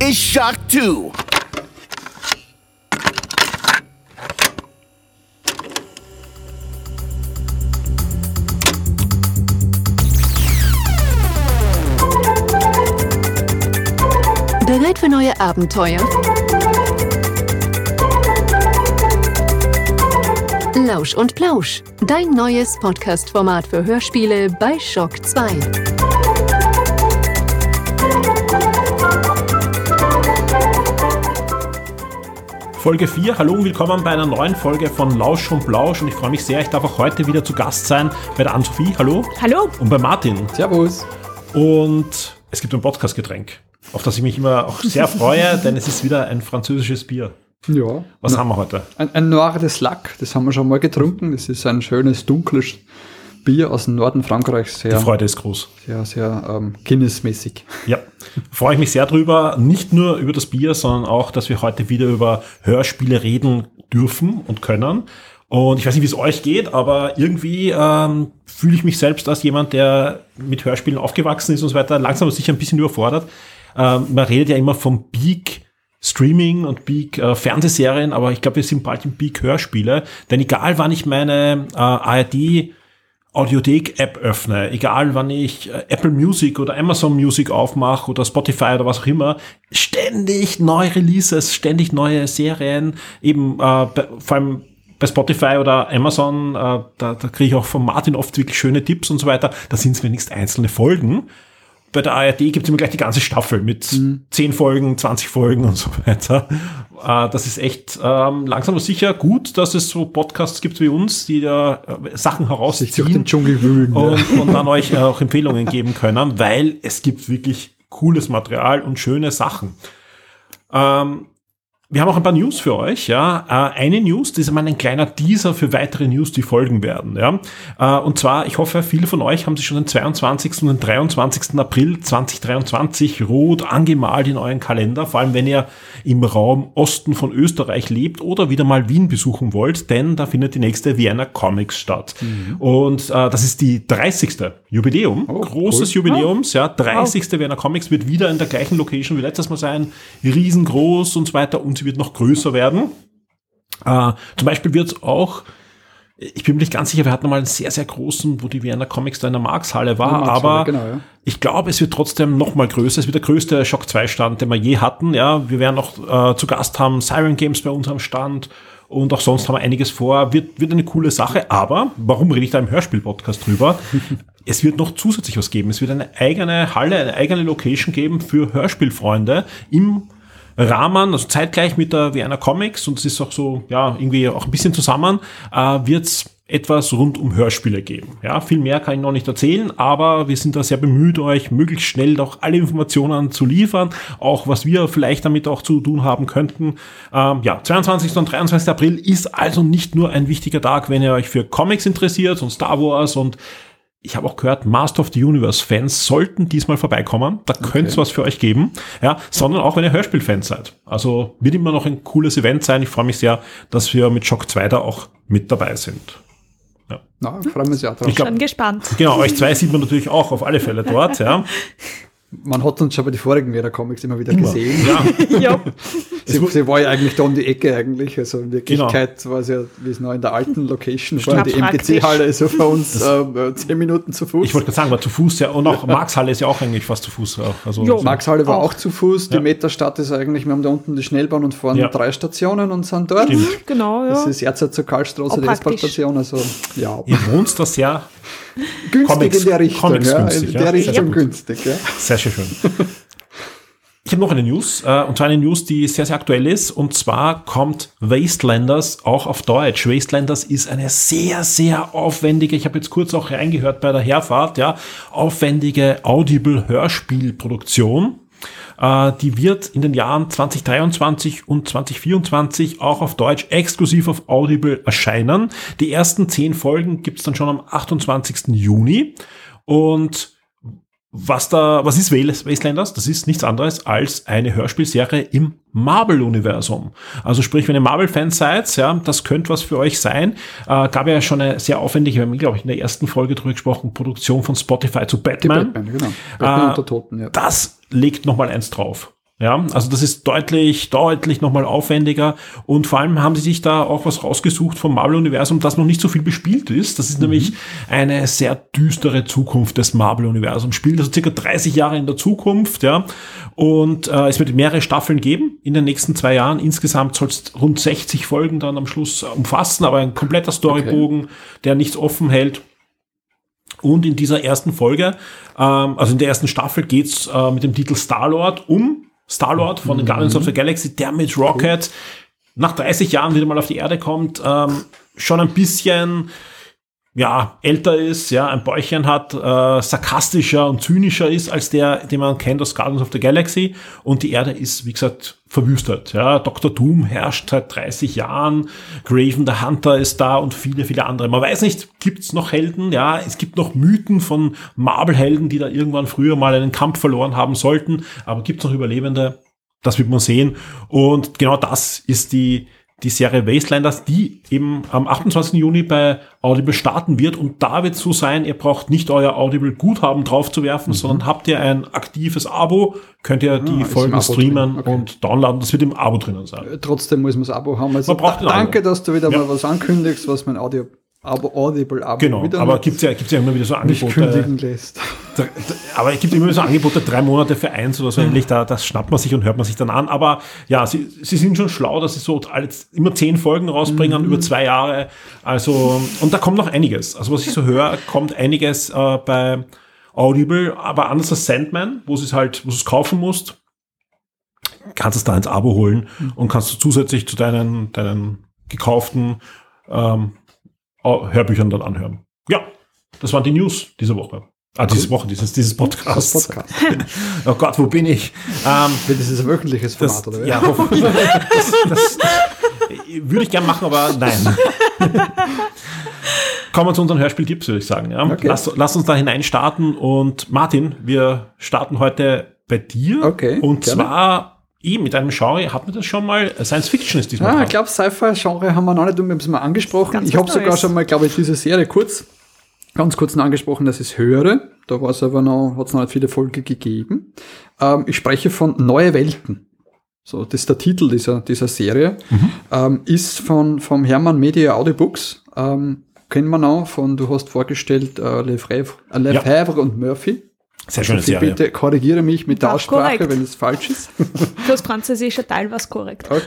is shocked too. Bereit für neue Abenteuer? Lausch und Plausch, dein neues Podcast-Format für Hörspiele bei Shock 2. Folge 4. Hallo und willkommen bei einer neuen Folge von Lausch und Blausch. Und ich freue mich sehr, ich darf auch heute wieder zu Gast sein bei der Ann-Sophie. Hallo. Hallo. Und bei Martin. Servus. Und es gibt ein Podcast-Getränk, auf das ich mich immer auch sehr freue, denn es ist wieder ein französisches Bier. Ja. Was haben wir heute? Ein, ein Noir de Lac, das haben wir schon mal getrunken. Das ist ein schönes, dunkles Bier aus dem Norden Frankreichs. Die Sehr, Freude ist groß. sehr, sehr ähm, Guinness-mäßig. Ja, freue ich mich sehr drüber. Nicht nur über das Bier, sondern auch, dass wir heute wieder über Hörspiele reden dürfen und können. Und ich weiß nicht, wie es euch geht, aber irgendwie ähm, fühle ich mich selbst als jemand, der mit Hörspielen aufgewachsen ist und so weiter, langsam aber sicher ein bisschen überfordert. Ähm, man redet ja immer vom Peak Streaming und Peak äh, Fernsehserien, aber ich glaube, wir sind bald im Peak Hörspiele. Denn egal, wann ich meine äh, ARD Audiothek-App öffne, egal wann ich äh, Apple Music oder Amazon Music aufmache oder Spotify oder was auch immer, ständig neue Releases, ständig neue Serien, eben äh, vor allem bei Spotify oder Amazon, äh, da, da kriege ich auch von Martin oft wirklich schöne Tipps und so weiter. Da sind es wenigstens einzelne Folgen. Bei der ARD gibt es immer gleich die ganze Staffel mit Mhm. 10 Folgen, 20 Folgen und so weiter. Äh, das ist echt ähm, langsam aber sicher gut, dass es so Podcasts gibt wie uns, die da äh, Sachen herausziehen den Dschungel wühlen. ja. und, und dann euch äh, auch Empfehlungen geben können, weil es gibt wirklich cooles Material und schöne Sachen. Ähm, wir haben auch ein paar News für euch, ja. Äh, eine News, das ist einmal ein kleiner Teaser für weitere News, die folgen werden, ja. Äh, und zwar, ich hoffe, viele von euch haben sich schon den 22. und den 23. April 2023 rot angemalt in euren Kalender, vor allem wenn ihr im Raum Osten von Österreich lebt oder wieder mal Wien besuchen wollt, denn da findet die nächste Vienna Comics statt. Und äh, das ist die 30. Jubiläum, Oh, großes cool. Jubiläums, ja, 30. Vienna Comics wird wieder in der gleichen Location wie letztes Mal sein, riesengroß und so weiter und sie wird noch größer werden. Äh, zum Beispiel wird es auch, ich bin mir nicht ganz sicher, wir hatten mal einen sehr, sehr großen, wo die Vienna Comics da in der Markshalle war, Markshalle, aber genau, ja. ich glaube, es wird trotzdem noch mal größer. Es wird der größte Shock 2 Stand, den wir je hatten. Ja, wir werden noch äh, zu Gast haben Siren Games bei unserem Stand und auch sonst haben wir einiges vor. Wird, wird eine coole Sache, aber warum rede ich da im Hörspiel-Podcast drüber? es wird noch zusätzlich was geben. Es wird eine eigene Halle, eine eigene Location geben für Hörspielfreunde im Rahmen, also zeitgleich mit der Vienna Comics und es ist auch so, ja, irgendwie auch ein bisschen zusammen, äh, wird's etwas rund um Hörspiele geben. Ja, viel mehr kann ich noch nicht erzählen, aber wir sind da sehr bemüht, euch möglichst schnell doch alle Informationen zu liefern, auch was wir vielleicht damit auch zu tun haben könnten. Ähm, ja, 22. und 23. April ist also nicht nur ein wichtiger Tag, wenn ihr euch für Comics interessiert und Star Wars und ich habe auch gehört, Master of the Universe Fans sollten diesmal vorbeikommen. Da könnte es was für euch geben. Ja, sondern auch wenn ihr Hörspielfans seid. Also wird immer noch ein cooles Event sein. Ich freue mich sehr, dass wir mit Shock 2 da auch mit dabei sind. Na, freuen wir uns ja drauf. Ich glaub- Schon gespannt. Genau, euch zwei sieht man natürlich auch auf alle Fälle dort. Ja, Man hat uns schon bei den vorigen Vienna Comics immer wieder gesehen. ja. ja. Sie, sie war ja eigentlich da um die Ecke eigentlich. Also in Wirklichkeit war es ja, wie es noch in der alten Location war, die. MGC-Halle ist ja für uns äh, zehn Minuten zu Fuß. Ich wollte gerade sagen, war zu Fuß ja. Und auch Markshalle ist ja auch eigentlich fast zu Fuß. Auch. Also, Jo. Maxhalle war Auch. auch zu Fuß. Die Ja. Metastadt ist eigentlich, wir haben da unten die Schnellbahn und fahren Ja. drei Stationen und sind dort. Stimmt. Genau, Das ja. ist Erzeit zur Karlstraße, die. S-Bahn-Station. Also ja, Ihr wohnt da sehr, günstig Comics- in der Richtung. Comics ja, günstig, in ja. der Sehr Richtung gut. günstig. Ja. Sehr, sehr schön. Ich habe noch eine News, äh, und zwar eine News, die sehr, sehr aktuell ist. Und zwar kommt Wastelanders auch auf Deutsch. Wastelanders ist eine sehr, sehr aufwendige, ich habe jetzt kurz auch reingehört bei der Herfahrt, ja, aufwendige Audible-Hörspielproduktion. Äh, die wird in den Jahren 2023 und 2024 auch auf Deutsch exklusiv auf Audible erscheinen. Die ersten zehn Folgen gibt's dann schon am 28. Juni. Und was da, was ist Wastelanders? Das ist nichts anderes als eine Hörspielserie im Marvel-Universum. Also sprich, wenn ihr Marvel-Fans seid, ja, das könnte was für euch sein. Äh, gab ja schon eine sehr aufwendige, wir haben, glaube ich, in der ersten Folge drüber gesprochen, Produktion von Spotify zu Die Batman. Batman, genau. Batman Äh, unter Toten, ja. Das legt nochmal eins drauf. Ja, also das ist deutlich, deutlich nochmal aufwendiger und vor allem haben sie sich da auch was rausgesucht vom Marvel-Universum, das noch nicht so viel bespielt ist. Das ist mhm. nämlich eine sehr düstere Zukunft des Marvel-Universums. Spielt also circa 30 Jahre in der Zukunft, ja. Und äh, es wird mehrere Staffeln geben in den nächsten zwei Jahren. Insgesamt soll es rund 60 Folgen dann am Schluss umfassen, aber ein kompletter Storybogen, okay. der nichts offen hält. Und in dieser ersten Folge, ähm, also in der ersten Staffel geht's äh, mit dem Titel Star-Lord um. Star-Lord von den Guardians of the Galaxy, der mit Rocket nach 30 Jahren wieder mal auf die Erde kommt, ähm, schon ein bisschen ja, älter ist, ja, ein Bäuchchen hat, äh, sarkastischer und zynischer ist als der, den man kennt aus Guardians of the Galaxy. Und die Erde ist, wie gesagt, verwüstet. Ja, Dr. Doom herrscht seit 30 Jahren, Graven the Hunter ist da und viele, viele andere. Man weiß nicht, gibt's noch Helden? Ja, es gibt noch Mythen von Marvel-Helden, die da irgendwann früher mal einen Kampf verloren haben sollten. Aber gibt's noch Überlebende? Das wird man sehen. Und genau das ist die, die Serie Wastelanders, die eben am 28. Juni bei Audible starten wird. Und da wird es so sein, ihr braucht nicht euer Audible-Guthaben draufzuwerfen, mhm. sondern habt ihr ein aktives Abo, könnt ihr ah, die Folgen streamen okay. und downloaden. Das wird im Abo drinnen sein. Äh, trotzdem muss man das Abo haben. Also da, danke, dass du wieder ja. mal was ankündigst, was mein Audio aber Audible Abo Genau, aber gibt es ja, gibt's ja immer wieder so Angebote. lässt. Aber es gibt immer so Angebote, drei Monate für eins oder so ähnlich, da, das schnappt man sich und hört man sich dann an. Aber ja, sie, sie sind schon schlau, dass sie so alles, immer zehn Folgen rausbringen mhm. über zwei Jahre. Also, und da kommt noch einiges. Also, was ich so höre, kommt einiges äh, bei Audible, aber anders als Sandman, wo es halt, wo du es kaufen musst, kannst du es da ins Abo holen mhm. und kannst du zusätzlich zu deinen, deinen gekauften ähm, Hörbüchern dann anhören. Ja, das waren die News diese Woche. Ah, diese Woche, dieses, dieses Podcast. Podcast. oh Gott, wo bin ich? Ähm, das ist ein wöchentliches Format, das, oder? Ja, hoffentlich. das, das, das würde ich gern machen, aber nein. Kommen wir zu unseren Hörspieltipps, würde ich sagen. Ja? Okay. Lass, lass, uns da hinein starten. Und Martin, wir starten heute bei dir. Okay. Und gerne. zwar eh mit einem Genre, hat man das schon mal? Science Fiction ist diesmal. Ah, ich glaube, Sci-Fi-Genre haben wir noch nicht wir haben es mal angesprochen. Ganz ich habe sogar schon mal, glaube ich, diese Serie kurz, ganz kurz noch angesprochen, dass ich es höre. Da war es aber noch, hat es noch nicht viele Folgen gegeben. Ähm, ich spreche von Neue Welten. So, das ist der Titel dieser, dieser Serie. Mhm. Ähm, ist von, vom Hermann Media Audiobooks. Ähm, kennen wir noch von, du hast vorgestellt, äh, Lefebvre, äh, Lefebvre ja. und Murphy. Sehr schöne Serie. Bitte korrigiere mich mit der Aussprache, korrekt. wenn es falsch ist. Fürs französische Teil war es korrekt. Okay,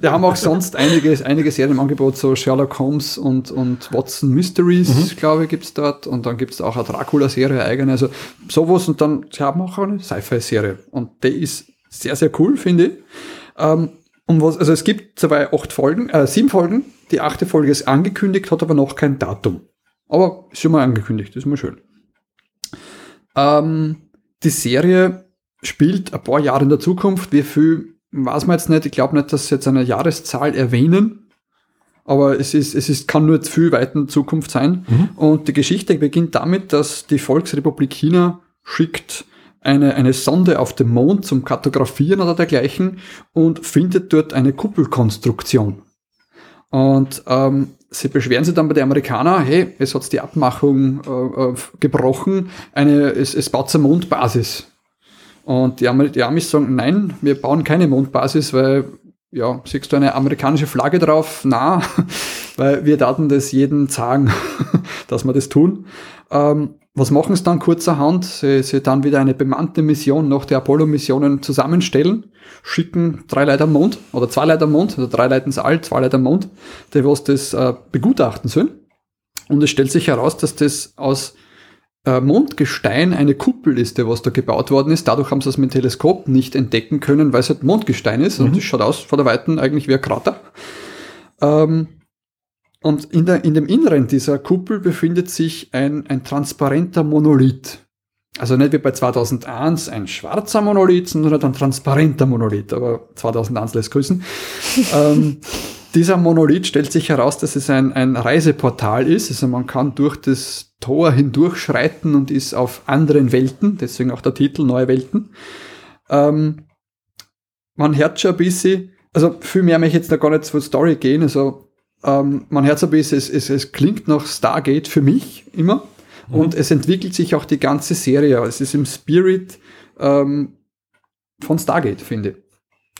Wir haben auch sonst einige, einige Serien im Angebot, so Sherlock Holmes und, und Watson Mysteries, mhm. glaube ich, gibt es dort. Und dann gibt es auch eine Dracula-Serie eigene. Also sowas. Und dann, sie haben auch eine Sci-Fi-Serie. Und die ist sehr, sehr cool, finde ich. Ähm, um was, also es gibt zwei, acht Folgen, äh, sieben Folgen. Die achte Folge ist angekündigt, hat aber noch kein Datum. Aber ist schon mal angekündigt, das ist mal schön. Ähm, die Serie spielt ein paar Jahre in der Zukunft. Wie viel weiß man jetzt nicht. Ich glaube nicht, dass sie jetzt eine Jahreszahl erwähnen. Aber es ist, es ist, kann nur viel weit in Zukunft sein. Mhm. Und die Geschichte beginnt damit, dass die Volksrepublik China schickt eine, eine Sonde auf den Mond zum Kartografieren oder dergleichen und findet dort eine Kuppelkonstruktion. Und ähm, sie beschweren sich dann bei den Amerikanern, hey, es hat die Abmachung äh, äh, gebrochen, eine, es, es baut eine Mondbasis. Und die, Amis, die Amis sagen, nein, wir bauen keine Mondbasis, weil, ja, siehst du eine amerikanische Flagge drauf? Na, weil wir Daten das jeden sagen, dass wir das tun. Ähm, was machen sie dann kurzerhand? Sie, sie dann wieder eine bemannte Mission nach der Apollo-Missionen zusammenstellen, schicken drei Leute am Mond oder zwei Leute am Mond, oder drei Leute ins All, zwei Leute am Mond, die was das äh, begutachten sollen. Und es stellt sich heraus, dass das aus äh, Mondgestein eine Kuppel ist, die was da gebaut worden ist. Dadurch haben sie es mit dem Teleskop nicht entdecken können, weil es halt Mondgestein ist. Mhm. Und es schaut aus von der Weiten eigentlich wie ein Krater. Ähm, und in, der, in dem Inneren dieser Kuppel befindet sich ein, ein transparenter Monolith. Also nicht wie bei 2001 ein schwarzer Monolith, sondern ein transparenter Monolith. Aber 2001 lässt grüßen. ähm, dieser Monolith stellt sich heraus, dass es ein, ein Reiseportal ist. Also man kann durch das Tor hindurchschreiten und ist auf anderen Welten. Deswegen auch der Titel Neue Welten. Ähm, man hört schon ein bisschen, also viel mehr möchte ich jetzt noch gar nicht zur Story gehen. Also ähm, mein Herz ein bisschen, es, es, es klingt nach Stargate für mich immer. Mhm. Und es entwickelt sich auch die ganze Serie. Es ist im Spirit ähm, von Stargate, finde ich.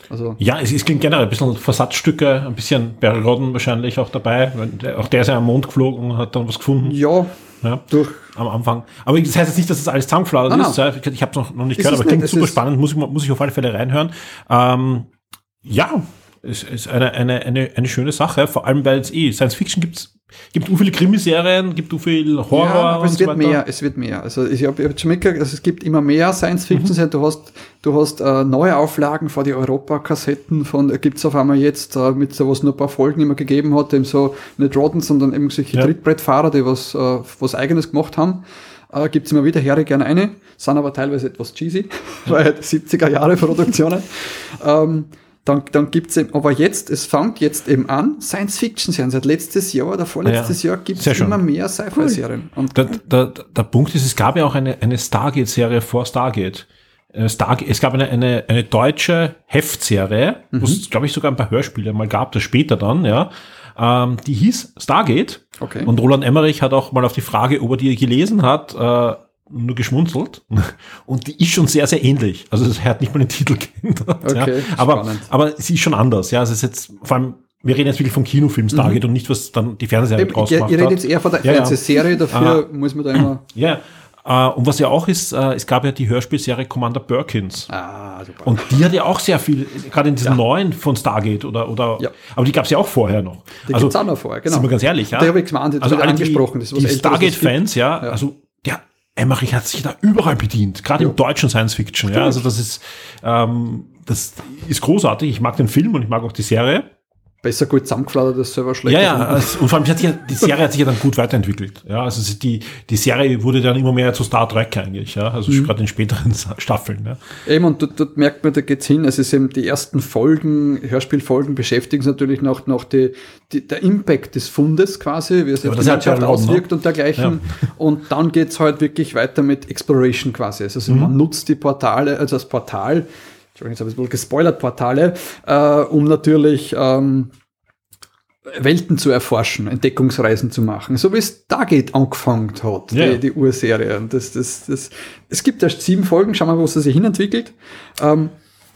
Also, Ja, es, es klingt generell ein bisschen Versatzstücke, ein bisschen Barry Rodden wahrscheinlich auch dabei. Auch der ist ja am Mond geflogen und hat dann was gefunden ja, ja, durch am Anfang. Aber das heißt jetzt nicht, dass das alles zusammengeflattert Nein, ist. Ja, ich habe es noch, noch nicht Es gehört, ist aber klingt nicht, es super ist- spannend. Muss ich, muss ich auf alle Fälle reinhören. Ähm, ja, es ist eine, eine, eine, eine schöne Sache, vor allem weil es eh Science Fiction gibt's gibt u viele Krimiserien, gibt u viel Horror Ja, aber es so wird weiter. mehr, es wird mehr. Also ich habe hab schon mitgekriegt, also es gibt immer mehr Science Mhm. Fiction. serien Du hast, du hast äh, neue Auflagen von die Europa-Kassetten von, gibt es auf einmal jetzt, äh, mit so was nur ein paar Folgen immer gegeben hat, eben so nicht Rodden, sondern eben solche Ja. Trittbrettfahrer, die was, äh, was eigenes gemacht haben. Äh, gibt es immer wieder, ich gerne eine, sind aber teilweise etwas cheesy, weil 70er Jahre Produktionen. ähm, dann, dann gibt's eben, aber jetzt, es fängt jetzt eben an, Science-Fiction-Serien. Seit letztes Jahr oder vorletztes Jahr gibt Sehr es schön. immer mehr Sci-Fi-Serien. Und Der, der, der Punkt ist, es gab ja auch eine, eine Stargate-Serie vor Stargate. Äh, Stargate. Es gab eine, eine, eine deutsche Heftserie, wo es, glaube ich, sogar ein paar Hörspiele mal gab, das später dann, ja. Ähm, die hieß Stargate. Okay. Und Roland Emmerich hat auch mal auf die Frage, ob er die gelesen hat, äh, nur geschmunzelt. Und die ist schon sehr, sehr ähnlich. Also er hat nicht mal den Titel geändert. Okay, ja. aber, spannend. aber sie ist schon anders. Ja, also es ist jetzt vor allem, wir reden jetzt wirklich vom Kinofilm Stargate und nicht, was dann die Fernsehserie Eben, draus ihr, gemacht ihr redet jetzt eher von der Ja, ja. Fernsehserie, dafür muss man da immer. Ja, äh, und was ja auch ist, äh, es gab ja die Hörspielserie Commander Perkins. Ah, super. Und die hat ja auch sehr viel, gerade in diesen neuen von Stargate oder, oder Ja. aber die gab es ja auch vorher noch. Die gibt's auch noch vorher, genau. Sind wir ganz ehrlich, ja. Die habe ich gemeint, die also alle die, angesprochen, die es Stargate-Fans, ja, Ja. also der Emmerich hat sich da überall bedient, gerade im deutschen Science Fiction, ja. Also das ist, ähm, das ist großartig. Ich mag den Film und ich mag auch die Serie. Besser gut zusammengeflattert als selber schlecht. Ja, ja, gefunden. also, und vor allem hat sich ja, die Serie hat sich ja dann gut weiterentwickelt. Ja, also die, die Serie wurde dann immer mehr zu Star Trek eigentlich, ja, also Mhm. gerade in späteren Staffeln. Ja. Eben, und dort, dort merkt man, da geht's hin. Es ist eben die ersten Folgen, Hörspielfolgen beschäftigen sich natürlich noch, noch die, die, der Impact des Fundes quasi, wie es Ja, auf die ja Robben, ne? auswirkt und dergleichen. Und dann geht's halt wirklich weiter mit Exploration quasi. Also Mhm. man nutzt die Portale, also das Portal, Entschuldigung, jetzt habe ich ein bisschen gespoilert, Portale, äh, um natürlich ähm, Welten zu erforschen, Entdeckungsreisen zu machen, so wie es Stargate angefangen hat, Ja. die, die Urserie. Und das, das, das, es gibt erst sieben Folgen, schauen wir mal, wo sie sich hinentwickelt. Ähm,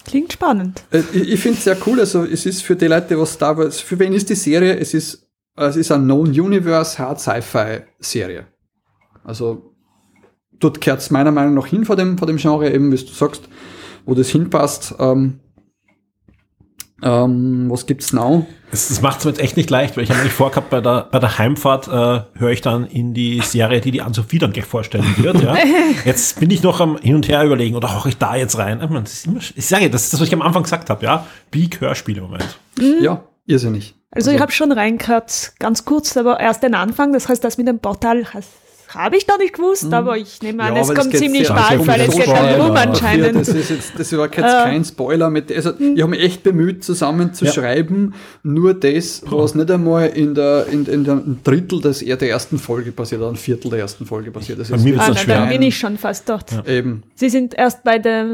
Klingt spannend. äh, ich ich finde es sehr cool, also es ist für die Leute, was da war, für wen ist die Serie? Es ist, es ist eine Known-Universe Hard Sci-Fi-Serie. Also dort kehrt es meiner Meinung nach hin vor dem, vor dem Genre, eben wie du sagst, wo das hinpasst. Ähm, ähm, was gibt's now? Das, das macht es mir jetzt echt nicht leicht, weil ich habe eigentlich vorgehabt, bei der, bei der Heimfahrt äh, höre ich dann in die Serie, die die Ann-Sophie dann gleich vorstellen wird. Ja. Jetzt bin ich noch am Hin und Her überlegen, oder hauche ich da jetzt rein? Ich, meine, das ist immer, ich sage, das ist das, was ich am Anfang gesagt habe, ja. Peak Hörspiel im Moment. Ja, irrsinnig. Also, ich habe schon reingehört, ganz kurz, aber erst den Anfang. Das heißt, das mit dem Portal habe ich noch nicht gewusst, aber ich nehme an, Ja, es kommt ziemlich bald, weil es geht dann rum ja. anscheinend. Das, ist jetzt, das war jetzt Äh. kein Spoiler. Mit, also, ich habe mich echt bemüht, zusammen zu Ja. schreiben, nur das, was nicht einmal in, der, in, in der ein Drittel des, der ersten Folge passiert, oder ein Viertel der ersten Folge passiert. Das Bei mir Ah, schwer. dann bin ich schon fast dort. Eben. Sie sind erst bei der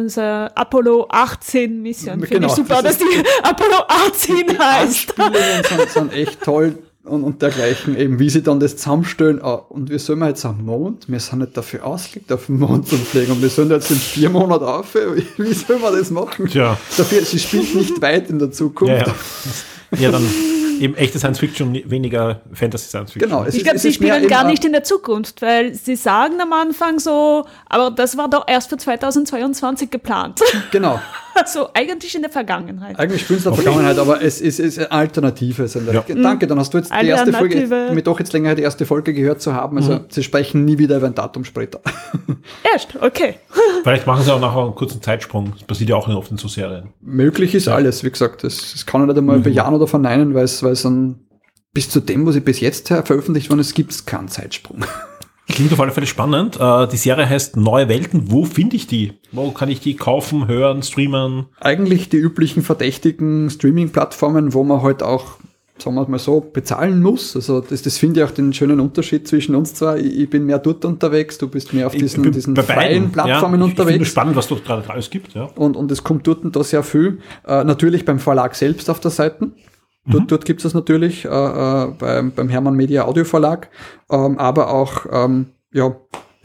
Apollo 18 Mission. Finde Genau, ich super, das dass die Apollo 18 heißt. Anspielungen sind, sind echt toll und, und dergleichen, eben wie sie dann das zusammenstellen. Ah, und wie sollen wir jetzt am Mond? Wir sind nicht dafür ausgelegt, auf den Mond zu fliegen und wir sind jetzt in vier Monaten auf. Wie, wie sollen wir das machen? Tja. Dafür, sie spielt nicht weit in der Zukunft. Ja, ja. ja, dann eben echte Science Fiction, weniger Fantasy Science Fiction. Genau, Ich glaube, sie spielen gar nicht in der Zukunft, weil sie sagen am Anfang so, aber das war doch erst für 2022 geplant. Genau. Also eigentlich in der Vergangenheit. Eigentlich spielen sie in der Vergangenheit, aber es ist, es ist eine Alternative. Ja. Danke, dann hast du jetzt die erste Folge, mir doch jetzt länger die erste Folge gehört zu haben. Also sie sprechen nie wieder über ein Datum später. Erst, okay. Vielleicht machen sie auch nachher einen kurzen Zeitsprung. Das passiert ja auch nicht oft in so Serien. Möglich ist alles, wie gesagt. Das, das kann ich nicht einmal bejahen oder verneinen, weil es, es bis zu dem, was ich bis jetzt veröffentlicht worden ist, gibt es keinen Zeitsprung. Klingt auf alle Fälle spannend. Äh, die Serie heißt Neue Welten. Wo finde ich die? Wo kann ich die kaufen, hören, streamen? Eigentlich die üblichen verdächtigen Streaming-Plattformen, wo man halt auch, sagen wir mal so, bezahlen muss. Also das, das finde ich auch den schönen Unterschied zwischen uns zwei. Ich, ich bin mehr dort unterwegs, du bist mehr auf diesen, diesen freien Plattformen ja. Ich- Ich finde unterwegs. spannend, was dort gerade alles gibt. Ja. und, und es kommt dort und da sehr viel. Äh, natürlich beim Verlag selbst auf der Seite. Dort, dort gibt es das natürlich äh, äh, beim, beim Hermann Media Audio Verlag, ähm, aber auch ähm, ja,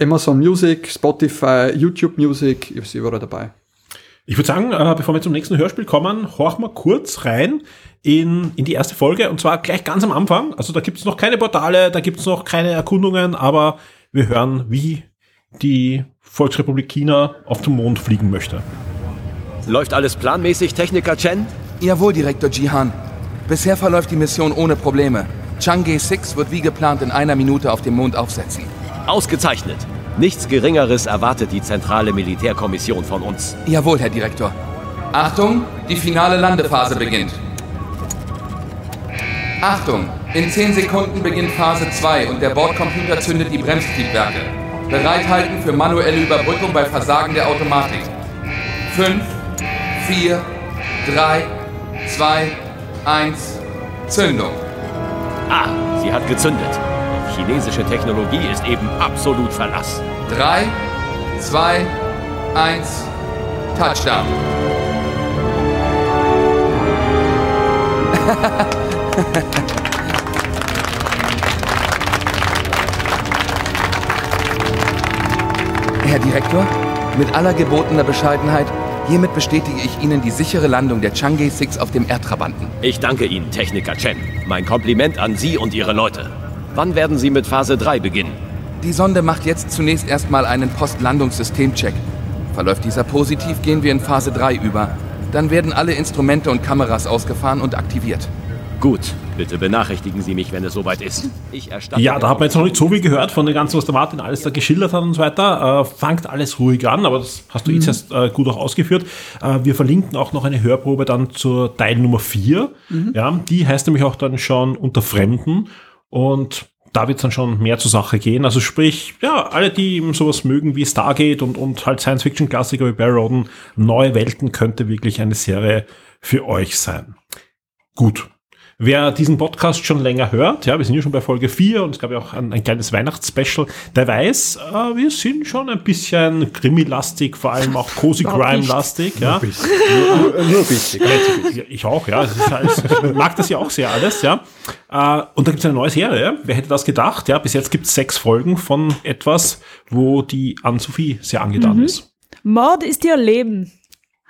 Amazon Music, Spotify, YouTube Music, ist überall dabei. Ich würde sagen, äh, bevor wir zum nächsten Hörspiel kommen, horchen wir kurz rein in, in die erste Folge und zwar gleich ganz am Anfang. Also da gibt es noch keine Portale, da gibt es noch keine Erkundungen, aber wir hören, wie die Volksrepublik China auf den Mond fliegen möchte. Läuft alles planmäßig, Techniker Chen? Jawohl, Direktor Jihan. Bisher verläuft die Mission ohne Probleme. Chang'e 6 wird wie geplant in einer Minute auf dem Mond aufsetzen. Ausgezeichnet. Nichts Geringeres erwartet die zentrale Militärkommission von uns. Jawohl, Herr Direktor. Achtung, die finale Landephase beginnt. Achtung, in 10 Sekunden beginnt Phase 2 und der Bordcomputer zündet die Bremstriebwerke. Bereithalten für manuelle Überbrückung bei Versagen der Automatik. 5, 4, 3, 2, 1, Zündung. Ah, sie hat gezündet. Auf chinesische Technologie ist eben absolut Verlass. 3, 2, 1, Touchdown. Herr Direktor, mit aller gebotener Bescheidenheit, hiermit bestätige ich Ihnen die sichere Landung der Chang'e 6 auf dem Erdtrabanten. Ich danke Ihnen, Techniker Chen. Mein Kompliment an Sie und Ihre Leute. Wann werden Sie mit Phase 3 beginnen? Die Sonde macht jetzt zunächst erstmal einen Postlandungssystemcheck. Verläuft dieser positiv, gehen wir in Phase 3 über. Dann werden alle Instrumente und Kameras ausgefahren und aktiviert. Gut, bitte benachrichtigen Sie mich, wenn es soweit ist. Ich erstatte Ja, da hat man jetzt noch nicht so viel gehört von dem Ganzen, was der Martin alles da geschildert hat und so weiter. Äh, fangt alles ruhig an, aber das hast du jetzt erst äh, gut auch ausgeführt. Äh, wir verlinken auch noch eine Hörprobe dann zur Teil Nummer 4. Ja, die heißt nämlich auch dann schon unter Fremden und da wird es dann schon mehr zur Sache gehen. Also sprich, ja, alle, die eben sowas mögen wie Stargate und, und halt Science-Fiction-Klassiker wie Barry Roden, Neue Welten könnte wirklich eine Serie für euch sein. Gut. Wer diesen Podcast schon länger hört, ja, wir sind ja schon bei Folge 4 und es gab ja auch ein, ein kleines Weihnachtsspecial, der weiß, äh, wir sind schon ein bisschen Krimi-lastig, vor allem auch Cozy Crime-lastig. Ja. Nur, nur ein bisschen. Ich auch, ja. Ich mag das ja auch sehr alles, ja. Äh, Und da gibt es eine neue Serie. Wer hätte das gedacht? Ja, bis jetzt gibt es sechs Folgen von etwas, wo die Anne-Sophie sehr angetan ist. Mord ist ihr Leben,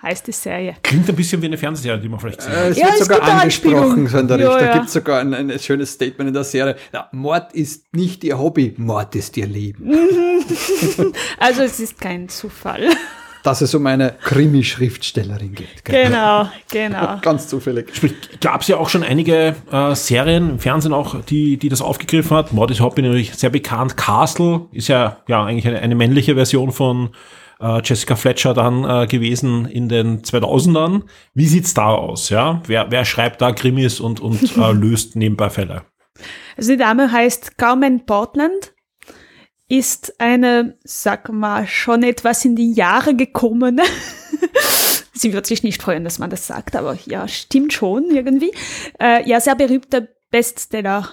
heißt die Serie. Klingt ein bisschen wie eine Fernsehserie, die man vielleicht gesehen Äh. Es Ja, wird es sogar angesprochen, so in der Ja, Richtung. Da ja. gibt es sogar ein, ein schönes Statement in der Serie. Ja, Mord ist nicht ihr Hobby, Mord ist ihr Leben. Also es ist kein Zufall. Dass es um eine Krimi-Schriftstellerin geht. Genau, genau. Ganz zufällig. Sprich, gab es ja auch schon einige äh, Serien im Fernsehen auch, die, die das aufgegriffen hat. Mord ist Hobby natürlich sehr bekannt. Castle ist ja, ja eigentlich eine, eine männliche Version von äh, Jessica Fletcher dann äh, gewesen in den 2000ern. Wie sieht's da aus? Ja, wer, wer schreibt da Krimis und, und äh, löst nebenbei Fälle? Also die Dame heißt Carmen Portland, ist eine, sag mal, schon etwas in die Jahre gekommene. Sie wird sich nicht freuen, dass man das sagt, aber ja, stimmt schon irgendwie. Äh, ja, sehr berühmte Bestseller,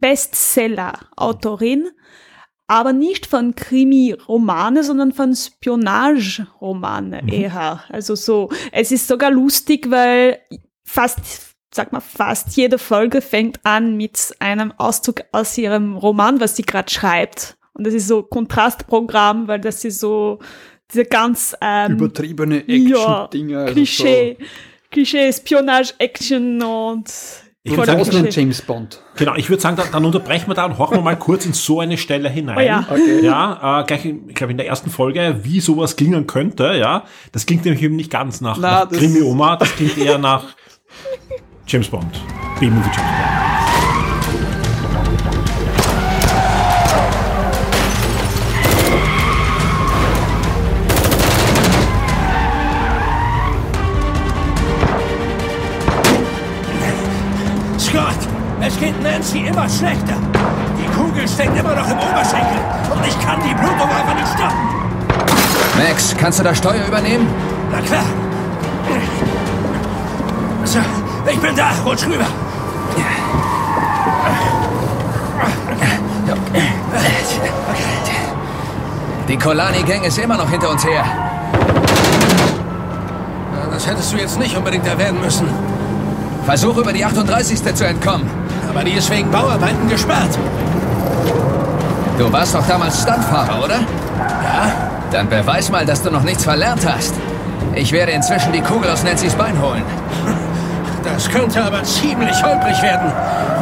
Bestseller-Autorin, aber nicht von Krimi-Romane, sondern von Spionage-Romane eher. Also so, es ist sogar lustig, weil fast, sag mal, fast jede Folge fängt an mit einem Auszug aus ihrem Roman, was sie gerade schreibt. Und das ist so Kontrastprogramm, weil das ist so diese ganz ähm, Übertriebene ja, Action-Dinger. also Klischee, Klischee, Spionage, Action und Ich So würd von sagen, James Bond. Genau, ich würde sagen, dann, dann unterbrechen wir da und horchen wir mal kurz in so eine Stelle hinein. Oh ja. Ja, äh, gleich, in- ich glaube, in der ersten Folge, wie sowas klingen könnte, ja. Das klingt nämlich eben nicht ganz nach, Na, nach das- Krimi-Oma, das klingt eher nach James Bond. B-Movie James Bond. Es geht Nancy immer schlechter. Die Kugel steckt immer noch im Oberschenkel und ich kann die Blutung einfach nicht stoppen. Max, kannst du das Steuer übernehmen? Na klar. So, ich bin da. Rutsch rüber. Die Kolani-Gang ist immer noch hinter uns her. Das hättest du jetzt nicht unbedingt erwähnen müssen. Versuch über die 38. zu entkommen. Aber die ist wegen Bauarbeiten gesperrt. Du warst doch damals Stuntfahrer, oder? Ja? Dann beweis mal, dass du noch nichts verlernt hast. Ich werde inzwischen die Kugel aus Nancy's Bein holen. Das könnte aber ziemlich holprig werden.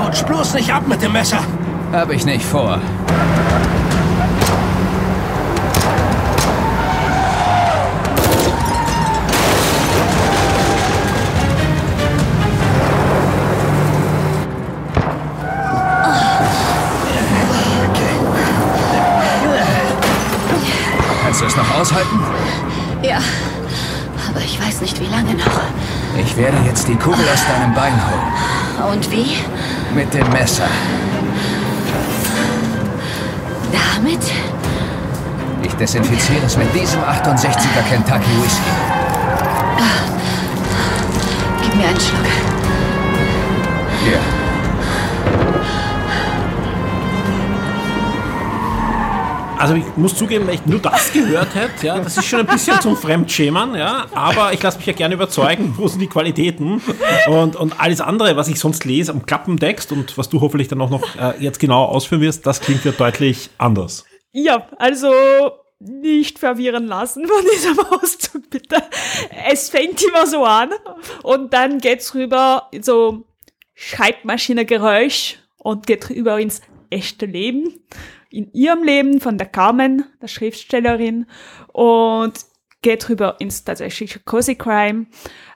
Rutsch bloß nicht ab mit dem Messer. Hab ich nicht vor. Aushalten? Ja, aber ich weiß nicht, wie lange noch. Ich werde jetzt die Kugel aus deinem Bein holen. Und wie? Mit dem Messer. Damit? Ich desinfiziere es mit diesem 68er Kentucky Whisky. Gib mir einen Schluck. Hier. Also ich muss zugeben, wenn ich nur das gehört hätte, ja, das ist schon ein bisschen zum Fremdschämen, ja, aber ich lasse mich ja gerne überzeugen, wo sind die Qualitäten und, und alles andere, was ich sonst lese am Klappentext und was du hoffentlich dann auch noch äh, jetzt genau ausführen wirst, das klingt ja deutlich anders. Ja, also nicht verwirren lassen von diesem Auszug, bitte. Es fängt immer so an und dann geht's rüber so Schreibmaschinegeräusch und geht rüber ins echte Leben. In ihrem Leben von der Carmen, der Schriftstellerin, und geht rüber ins tatsächliche Cozy Crime.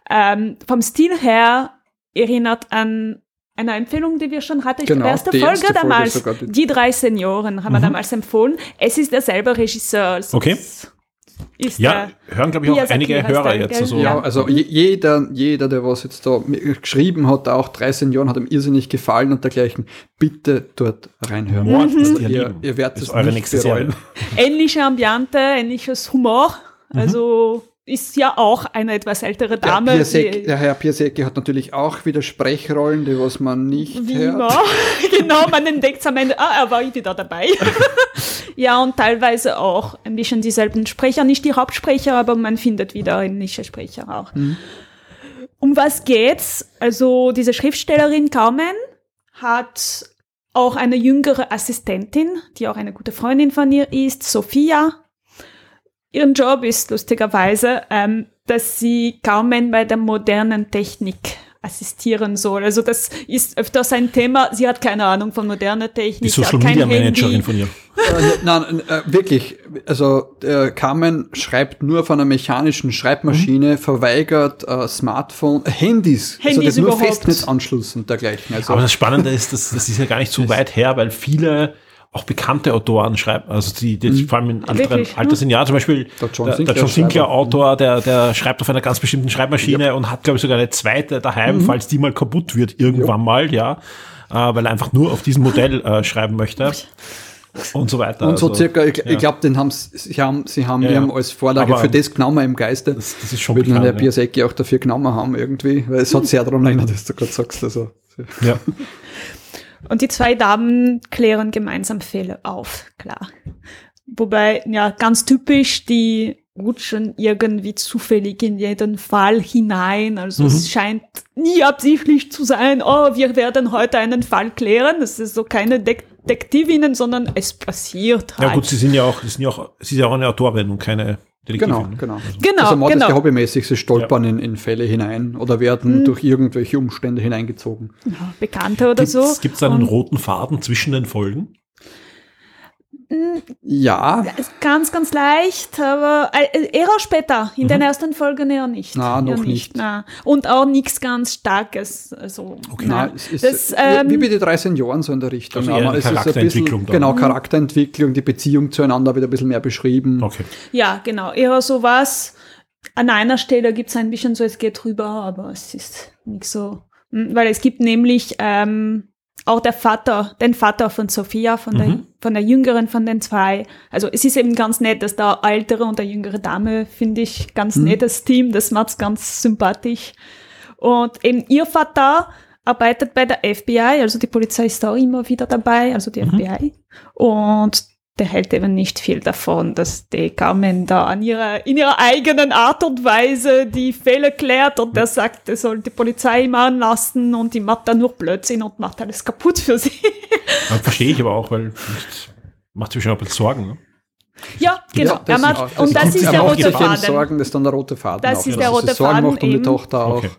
Ähm, vom Stil her erinnert an eine Empfehlung, die wir schon hatten, ich Genau, glaube, erste die Folge erste Folge damals. die- die drei Senioren haben wir damals empfohlen. Es ist derselbe Regisseur. Also Okay. es Ist Ja, der, hören, glaube ich, auch einige Hörer der, jetzt. gell? Also, Ja, also je- jeder, jeder, der was jetzt da geschrieben hat, auch drei Senioren, hat ihm irrsinnig gefallen und dergleichen. Bitte dort reinhören. Mord ist Also ihr ihr, ihr werdet es eure nicht nächste bereuen. Ähnliche Ambiente, ähnliches Humor. Also ist ja auch eine etwas ältere Der, Dame. Piasek, die- der Herr Piasecki hat natürlich auch wieder Sprechrollen, die was man nicht Wie hört. immer. genau, man entdeckt am Ende, ah, er war wieder dabei. ja, und teilweise auch ein bisschen dieselben Sprecher, nicht die Hauptsprecher, aber man findet wieder ähnliche Sprecher auch. Um was geht's? Also diese Schriftstellerin Carmen hat auch eine jüngere Assistentin, die auch eine gute Freundin von ihr ist, Sophia. Ihren Job ist lustigerweise, ähm, dass sie Carmen bei der modernen Technik assistieren soll. Also das ist öfters ein Thema. Sie hat keine Ahnung von moderner Technik. die Social kein Media Managerin Handy. von ihr. Äh, nein, äh, wirklich. Also äh, Carmen schreibt nur auf einer mechanischen Schreibmaschine, verweigert äh, Smartphone, Handys, also Handys das nur. Festnetzanschluss und dergleichen. Also Aber das Spannende ist, dass, das ist ja gar nicht so weit her, weil viele auch bekannte Autoren schreiben, also die, die vor allem in älteren Wirklich? Alter sind, ja, zum Beispiel Der John der, Sinclair der John Sinclair Schreiber. Autor, der, der schreibt auf einer ganz bestimmten Schreibmaschine und hat, glaube ich, sogar eine zweite daheim, falls die mal kaputt wird, irgendwann mal, ja, äh, weil er einfach nur auf diesem Modell äh, schreiben möchte und so weiter. und so Also, circa, ich, ja. ich glaube, den haben sie haben, sie haben, Ja, ja. haben als Vorlage Aber für das genommen im Geiste. das, das ist schon Würden bekannt, der ja. Piasecki auch dafür genommen haben irgendwie, weil es hat sehr daran erinnert, dass du gerade sagst. Also, ja. Und die zwei Damen klären gemeinsam Fälle auf, klar. Wobei, ja, ganz typisch, die rutschen irgendwie zufällig in jeden Fall hinein. Also es scheint nie absichtlich zu sein, oh, wir werden heute einen Fall klären. Das ist so keine Detektivinnen, sondern es passiert halt. ja gut, sie sind ja auch, sie sind ja auch, sie ist ja auch eine Autorin und keine Detektivin. genau, ne? genau. Genau, also Mord genau. ist ja hobbymäßig, sie stolpern in, in Fälle hinein oder Mhm. werden durch irgendwelche Umstände hineingezogen. ja, Bekannte oder so. Gibt es einen Und roten Faden zwischen den Folgen? Ja, ganz, ganz leicht, aber äh, eher auch später. In den ersten Folgen eher nicht. Na, eher noch nicht. Na. Und auch nichts ganz Starkes. Also, na. Nein, es ist das, wie- ähm, wie bei den drei Senioren so in der Richtung. Also eher Aber eine es ist ein Charakterentwicklung bisschen, genau, Charakterentwicklung, die Beziehung zueinander wird ein bisschen mehr beschrieben. Okay. Ja, genau. Eher sowas. An einer Stelle gibt es ein bisschen so, es geht drüber, aber es ist nicht so. Mm, Weil es gibt nämlich ähm, auch der Vater, den Vater von Sophia, von, der, von der jüngeren von den zwei. Also es ist eben ganz nett, dass da ältere und der jüngere Dame, finde ich, ganz nettes Team. Das macht's ganz sympathisch. Und eben ihr Vater arbeitet bei der FBI, also die Polizei ist da immer wieder dabei, also die FBI. Und der hält eben nicht viel davon, dass die Carmen da an ihrer, in ihrer eigenen Art und Weise die Fälle klärt und der sagt, er soll die Polizei machen lassen und die macht dann nur Blödsinn und macht alles kaputt für sie. Ja, Verstehe ich aber auch, weil macht sich schon ein bisschen Sorgen. Ne? Ja, genau. Ja, er macht, auch- und das ist er der rote Faden. Sorgen, das ist dann der rote Faden. Das auch, ist der er sich rote Sorgen Faden macht um die. Tochter auch. Okay.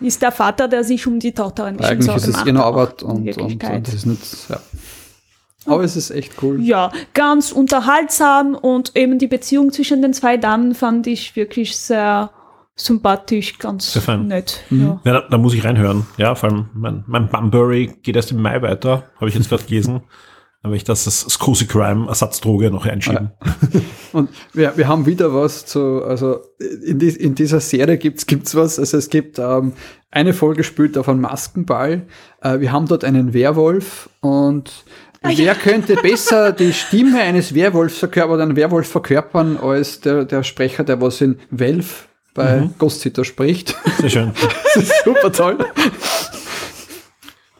Ist der Vater, der sich um die Tochter ein bisschen Eigentlich Sorgen ist es macht. in und, und, Wirklichkeit. und das ist nicht, ja. Aber es ist echt cool. Ja, ganz unterhaltsam und eben die Beziehung zwischen den zwei Damen fand ich wirklich sehr sympathisch, ganz Sehr fein. nett. Mhm. Ja. Ja, da, da muss ich reinhören. Ja, vor allem mein, mein Bunbury geht erst im Mai weiter, habe ich jetzt gerade gelesen. Da werde ich das als Cozy Crime Ersatzdroge noch einschieben. Und wir, wir haben wieder was zu, also in, die, in dieser Serie gibt's gibt's was. Also es gibt ähm, eine Folge spielt auf einen Maskenball. Äh, wir haben dort einen Werwolf und wer könnte besser die Stimme eines Werwolfs verkörpern oder einen Werwolf verkörpern als der, der Sprecher, der was in Welf bei Ghost Sitter spricht. Sehr schön. das ist super toll.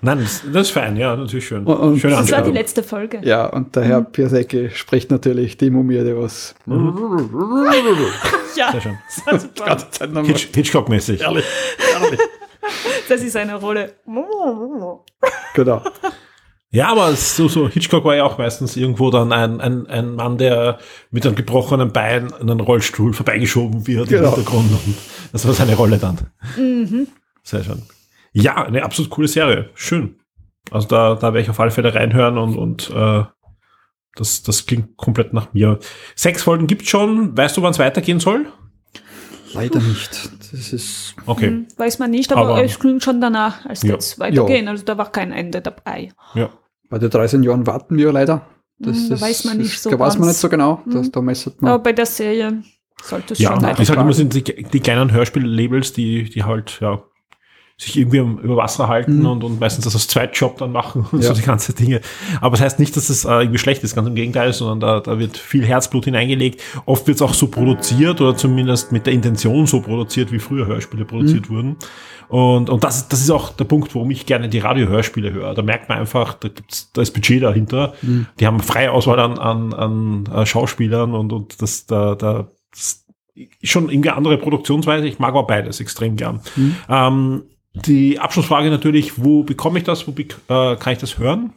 Nein, das, das ist fein, ja, natürlich schön. Und- und- Schöne Das war die letzte Folge. Ja, und der Herr Piasecki spricht natürlich die Mumie, die was Ja, Sehr schön. Hitch, Hitchcock-mäßig. Das ist eine Rolle. Genau. Ja, aber so, so Hitchcock war ja auch meistens irgendwo dann ein, ein, ein Mann, der mit einem gebrochenen Bein in einen Rollstuhl vorbeigeschoben wird Genau. im Hintergrund. Und das war seine Rolle dann. Sehr schön. Ja, eine absolut coole Serie. Schön. Also da, da werde ich auf alle Fälle reinhören und, und äh, das, das klingt komplett nach mir. Sechs Folgen gibt's schon. Weißt du, wann es weitergehen soll? Leider nicht. Das ist Okay. Hm, Weiß man nicht, aber, Aber- es klingt schon danach, als Ja. jetzt weitergehen. Also da war kein Ende dabei. Ja. Bei den 13 Jahren warten wir leider. Das, Hm, da das, weiß man nicht das, so Da weiß man nicht so genau. Das, da messert man. Aber bei der Serie sollte es Ja, schon ich weitergehen. sag immer, sind die, die kleinen Hörspiel-Labels, die, die halt, ja, sich irgendwie über Wasser halten und, und meistens das als Zweitjob dann machen und Mhm. Ja. so die ganzen Dinge. Aber das heißt nicht, dass es äh, irgendwie schlecht ist, ganz im Gegenteil, sondern da, da wird viel Herzblut hineingelegt. Oft wird es auch so produziert oder zumindest mit der Intention so produziert, wie früher Hörspiele produziert Mhm. wurden. Und, und das, ist- das ist auch der Punkt, warum ich gerne die Radiohörspiele höre. Da merkt man einfach, da gibt's, da ist Budget dahinter. Mhm. Die haben freie Auswahl an, an, an äh, Schauspielern und, und das, da, da, das ist schon irgendwie andere Produktionsweise. Ich mag aber beides extrem gern. Mhm. Ähm, die Abschlussfrage natürlich, wo bekomme ich das, wo äh, kann ich das hören?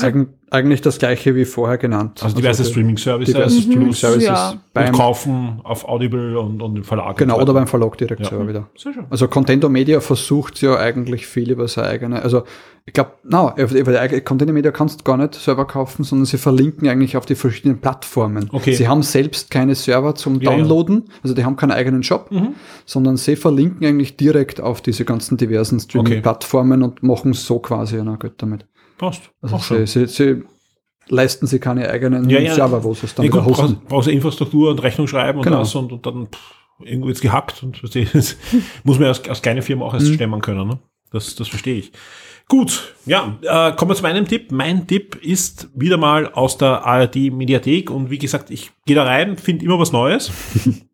Eigen, eigentlich das gleiche wie vorher genannt. Also diverse die- Streaming-Services diverse plus Streaming-Services Ja. und beim, kaufen auf Audible und, und im Verlag. genau, oder beim Verlag direkt Ja. selber wieder. Sehr schön. Also Contento Media versucht ja eigentlich viel über seine eigene, also ich glaube, no, Contento Media kannst du gar nicht selber kaufen, sondern sie verlinken eigentlich auf die verschiedenen Plattformen. Okay. Sie haben selbst keine Server zum Ja, ja. Downloaden, also die haben keinen eigenen Shop, Mhm. sondern sie verlinken eigentlich direkt auf diese ganzen diversen Streaming-Plattformen und machen so quasi ja Geld damit. Passt. Also Auch schon. sie, sie, sie leisten sie keine eigenen Ja, ja. Server, wo sie es dann Ja, wieder gut, brauchst, brauchst Infrastruktur und Rechnung schreiben und Genau. das und, und dann pff, irgendwo jetzt gehackt und das muss man als, als kleine Firma auch Mhm. erst stemmen können. Ne? Das, das verstehe ich. Gut, ja, äh, kommen wir zu meinem Tipp. Mein Tipp ist wieder mal aus der ARD Mediathek und wie gesagt, ich gehe da rein, finde immer was Neues.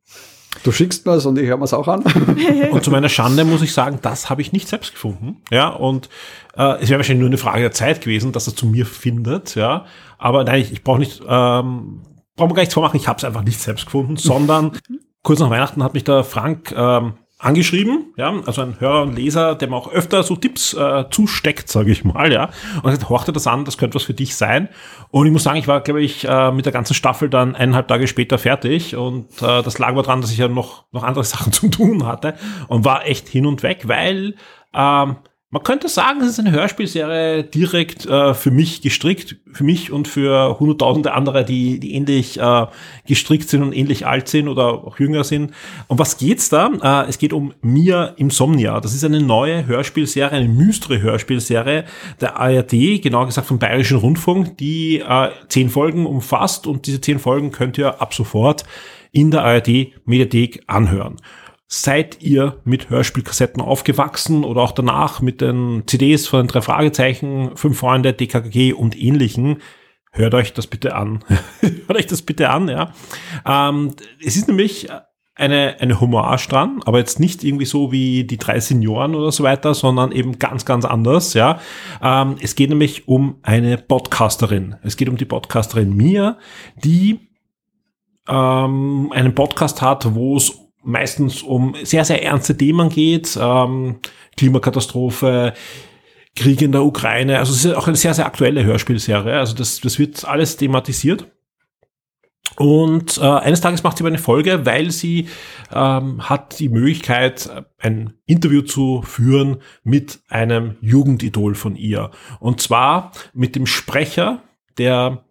Du schickst mir's und ich höre mir's auch an. Und zu meiner Schande muss ich sagen, das habe ich nicht selbst gefunden. Ja, und äh, es wäre wahrscheinlich nur eine Frage der Zeit gewesen, dass er zu mir findet. Ja, aber nein, ich, ich brauche nicht, ähm, brauche mir gar nichts vormachen. Ich habe es einfach nicht selbst gefunden, sondern kurz nach Weihnachten hat mich der Frank ähm, angeschrieben, ja, also ein Hörer und Leser, der mir auch öfter so Tipps äh, zusteckt, sage ich mal, ja, und gesagt, horchte das an, das könnte was für dich sein. Und ich muss sagen, ich war, glaube ich, äh, mit der ganzen Staffel dann eineinhalb Tage später fertig und äh, das lag aber dran, dass ich ja noch, noch andere Sachen zu tun hatte und war echt hin und weg, weil ähm, man könnte sagen, es ist eine Hörspielserie direkt äh, für mich gestrickt, für mich und für hunderttausende andere, die, die ähnlich äh, gestrickt sind und ähnlich alt sind oder auch jünger sind. Um was geht's da? Äh, es geht um Mia Insomnia. Das ist eine neue Hörspielserie, eine mystere Hörspielserie der ARD, genauer gesagt vom Bayerischen Rundfunk, die äh, zehn Folgen umfasst und diese zehn Folgen könnt ihr ab sofort in der ARD Mediathek anhören. Seid ihr mit Hörspielkassetten aufgewachsen oder auch danach mit den CDs von den drei Fragezeichen, Fünf Freunde, DKG und ähnlichen? Hört euch das bitte an. Hört euch das bitte an, ja. Ähm, es ist nämlich eine, eine Hommage dran, aber jetzt nicht irgendwie so wie die drei Senioren oder so weiter, sondern eben ganz, ganz anders, ja. Ähm, es geht nämlich um eine Podcasterin. Es geht um die Podcasterin Mia, die ähm, einen Podcast hat, wo es meistens um sehr, sehr ernste Themen geht. Ähm, Klimakatastrophe, Krieg in der Ukraine. Also es ist auch eine sehr, sehr aktuelle Hörspielserie. Also das, das wird alles thematisiert. Und äh, eines Tages macht sie aber eine Folge, weil sie ähm, hat die Möglichkeit, ein Interview zu führen mit einem Jugendidol von ihr. Und zwar mit dem Sprecher der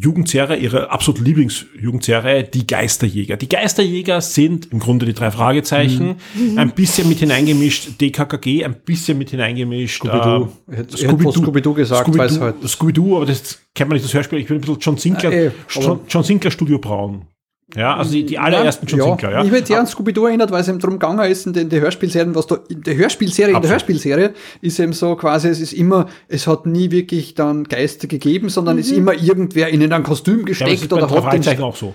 Jugendserie, ihre absolute Lieblingsjugendserie, die Geisterjäger. Die Geisterjäger sind im Grunde die drei Fragezeichen, Mhm. ein bisschen mit hineingemischt DKKG, ein bisschen mit hineingemischt Scooby-Doo. äh, Scooby-Doo gesagt, Scooby-Doo, weil's halt- Scooby-Doo, aber das kennt man nicht, das Hörspiel. Ich bin ein bisschen John Sinclair, Ah, eh, John, John Sinclair Studio Braun. Ja, also die, die allerersten ja, Sinclair, ja. Ich bin sehr an Scooby-Doo erinnert, weil es eben darum gegangen ist, in den die Hörspielserien, was da, in der Hörspielserie, in der Absolut. Hörspielserie ist eben so quasi, es ist immer, es hat nie wirklich dann Geister gegeben, sondern es ist immer irgendwer in ein Kostüm Ja, gesteckt bei oder drei hat den, Fragezeichen auch so.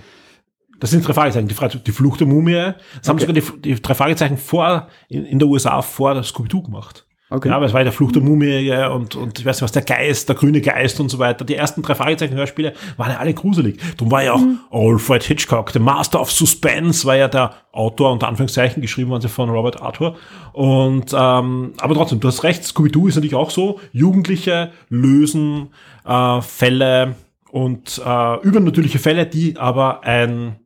Das sind drei Fragezeichen. Die, Fra- die Flucht der Mumie. Das haben sogar die, die drei Fragezeichen vor, in, in der USA vor der Scooby-Doo gemacht. Okay. Ja, aber es war ja der Fluch der Mumie und, und ich weiß nicht was, der Geist, der grüne Geist und so weiter. Die ersten drei Fragezeichen-Hörspiele waren ja alle gruselig. Darum war ja auch Alfred Hitchcock, der Master of Suspense, war ja der Autor, unter Anführungszeichen, geschrieben sie von Robert Arthur. Und, ähm, aber trotzdem, du hast recht, Scooby-Doo ist natürlich auch so. Jugendliche lösen äh, Fälle und äh, übernatürliche Fälle, die aber ein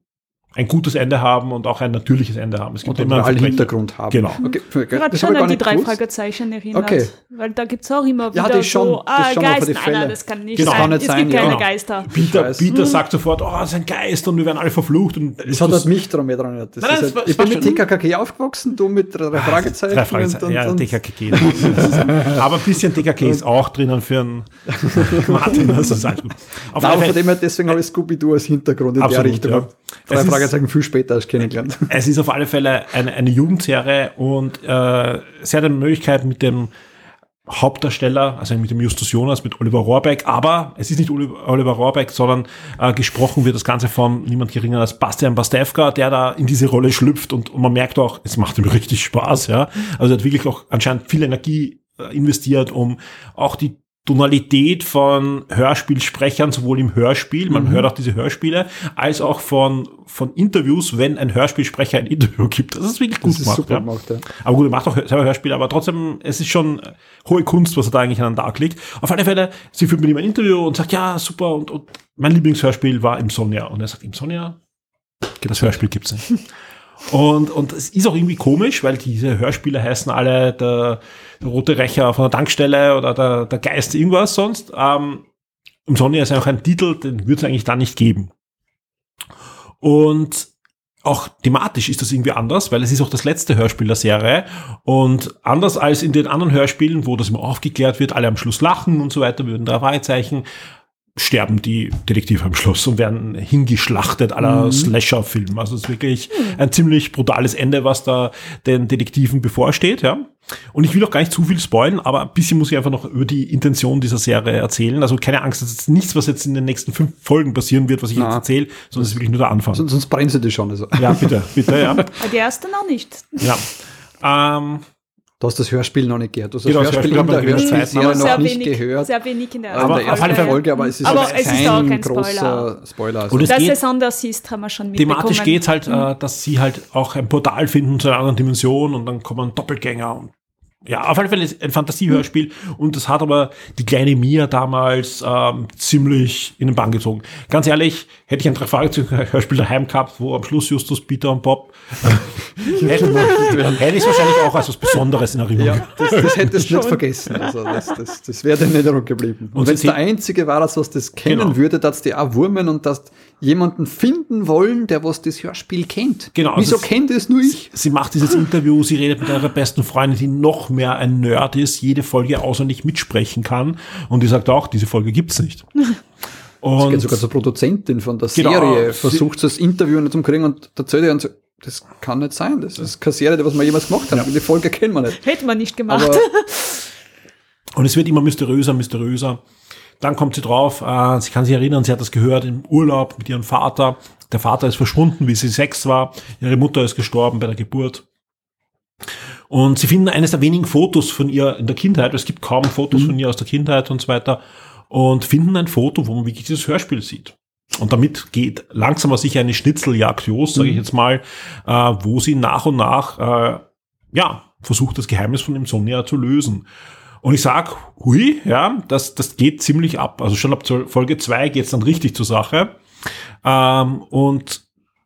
ein gutes Ende haben und auch ein natürliches Ende haben. Es und immer einen. Hintergrund haben. Genau. Okay, Gerade schon an die drei gewusst. Fragezeichen erinnert. Okay. Weil da gibt's auch immer Ja, wieder das schon, so, das ah, schon, Geist, nein, nein, das kann nicht Genau. sein. Kann nicht es sein, gibt ja. keine Genau. Geister. Peter. Peter sagt sofort, oh, das ist ein Geist und wir werden alle verflucht. Und Das hat halt mich daran mehr dran erinnert. Nein, ist das war- halt, ich bin mit TKKG aufgewachsen, du mit drei Fragezeichen. Drei Fragezeichen, und, ja, und, ist- Aber ein bisschen DKK ist auch drinnen für einen Martin. Gut. Auf Nein, von dem her, deswegen habe ich Scooby-Doo als Hintergrund in der Richtung. Drei Es ist- Fragezeichen viel später als kennengelernt. es ist auf alle Fälle eine, eine Jugendserie und äh, sie hat eine Möglichkeit mit dem Hauptdarsteller, also mit dem Justus Jonas, mit Oliver Rohrbeck, aber es ist nicht Oliver, Rohrbeck, sondern äh, gesprochen wird das Ganze von niemand geringer als Bastian Pastewka, der da in diese Rolle schlüpft und, und man merkt auch, es macht ihm richtig Spaß, ja. Also er hat wirklich auch anscheinend viel Energie äh, investiert, um auch die Tonalität von Hörspielsprechern, sowohl im Hörspiel, man hört auch diese Hörspiele, als auch von, von Interviews, wenn ein Hörspielsprecher ein Interview gibt. Das ist wirklich gut Das ist gemacht. super ja. gemacht, ja. Aber gut, er macht auch selber Hörspiele, aber trotzdem, es ist schon hohe Kunst, was er da eigentlich an den Tag legt. Auf alle Fälle, sie führt mit ihm ein Interview und sagt, ja, super, und, und mein Lieblingshörspiel war Insomnia. Und er sagt, Insomnia? Das Hörspiel gibt's nicht. Und, und es ist auch irgendwie komisch, weil diese Hörspiele heißen alle der, der rote Rächer von der Tankstelle oder der, der Geist irgendwas sonst. Ähm, Insomnia ist ja auch ein Titel, den würde es eigentlich da nicht geben. Und auch thematisch ist das irgendwie anders, weil es ist auch das letzte Hörspiel der Serie. Und anders als in den anderen Hörspielen, wo das immer aufgeklärt wird, alle am Schluss lachen und so weiter, würden drei Fragezeichen, sterben die Detektive am Schluss und werden hingeschlachtet aller Slasher-Film. Also es ist wirklich ein ziemlich brutales Ende, was da den Detektiven bevorsteht, ja. Und ich will auch gar nicht zu viel spoilen, aber ein bisschen muss ich einfach noch über die Intention dieser Serie erzählen. Also keine Angst, das ist nichts, was jetzt in den nächsten fünf Folgen passieren wird, was ich Na. jetzt erzähle, sondern es ist wirklich nur der Anfang. Sonst, sonst sie die schon. Also. Ja, bitte, bitte, ja. Die erste noch nicht. ja. Ähm, Du hast das Hörspiel noch nicht gehört. Du hast das Genau, das Hörspiel Hörspiel in der Hörspielserie noch sehr nicht wenig, gehört. Sehr wenig in der Aber auf ersten Fälle- Folge, aber es ist, Aber es ist auch kein Spoiler. großer Spoiler. Also Und es Dass geht- es anders ist, haben wir schon mitbekommen. thematisch geht's halt, äh, dass sie halt auch ein Portal finden zu einer anderen Dimension und dann kommen Doppelgänger und ja, auf alle Fälle ist ein Fantasiehörspiel und das hat aber die kleine Mia damals ähm, ziemlich in den Bann gezogen. Ganz ehrlich, hätte ich ein Drei-Fragezeichen-Hörspiel daheim gehabt, wo am Schluss Justus, Peter und Bob, äh, hätte, hätte ich es wahrscheinlich auch als was Besonderes in Erinnerung. Ja, das, das hättest du nicht vergessen. Also das, das, das wäre dir in Erinnerung geblieben. Und, Und wenn es der Einzige war, das was das kennen Genau. würde, dass die auch wurmen und dass jemanden finden wollen, der was das Hörspiel kennt. Genau, Wieso das- kennt es nur ich? Sie macht dieses Interview, sie redet mit ihrer besten Freundin, die noch mehr ein Nerd ist, jede Folge auswendig mitsprechen kann. Und die sagt auch, diese Folge gibt's nicht. Es Und geht sogar zur Produzentin von der Genau, Serie, sie- versucht das Interview nicht zu kriegen und erzählt ihr, so, das kann nicht sein. Das ist keine Serie, die was wir jemals gemacht haben. Die Folge kennen wir nicht. Hätte man nicht gemacht. Aber Und es wird immer mysteriöser, mysteriöser. Dann kommt sie drauf, äh, sie kann sich erinnern, sie hat das gehört im Urlaub mit ihrem Vater. Der Vater ist verschwunden, wie sie sechs war. Ihre Mutter ist gestorben bei der Geburt. Und sie finden eines der wenigen Fotos von ihr in der Kindheit. Es gibt kaum Fotos von ihr aus der Kindheit und so weiter. Und finden ein Foto, wo man wirklich dieses Hörspiel sieht. Und damit geht langsam aber sicher eine Schnitzeljagd los, sage ich jetzt mal, äh, wo sie nach und nach äh, ja, versucht, das Geheimnis von Insomnia zu lösen. Und ich sag, hui, ja, das, das geht ziemlich ab. Also schon ab Folge zwei geht's dann richtig zur Sache. Ähm, und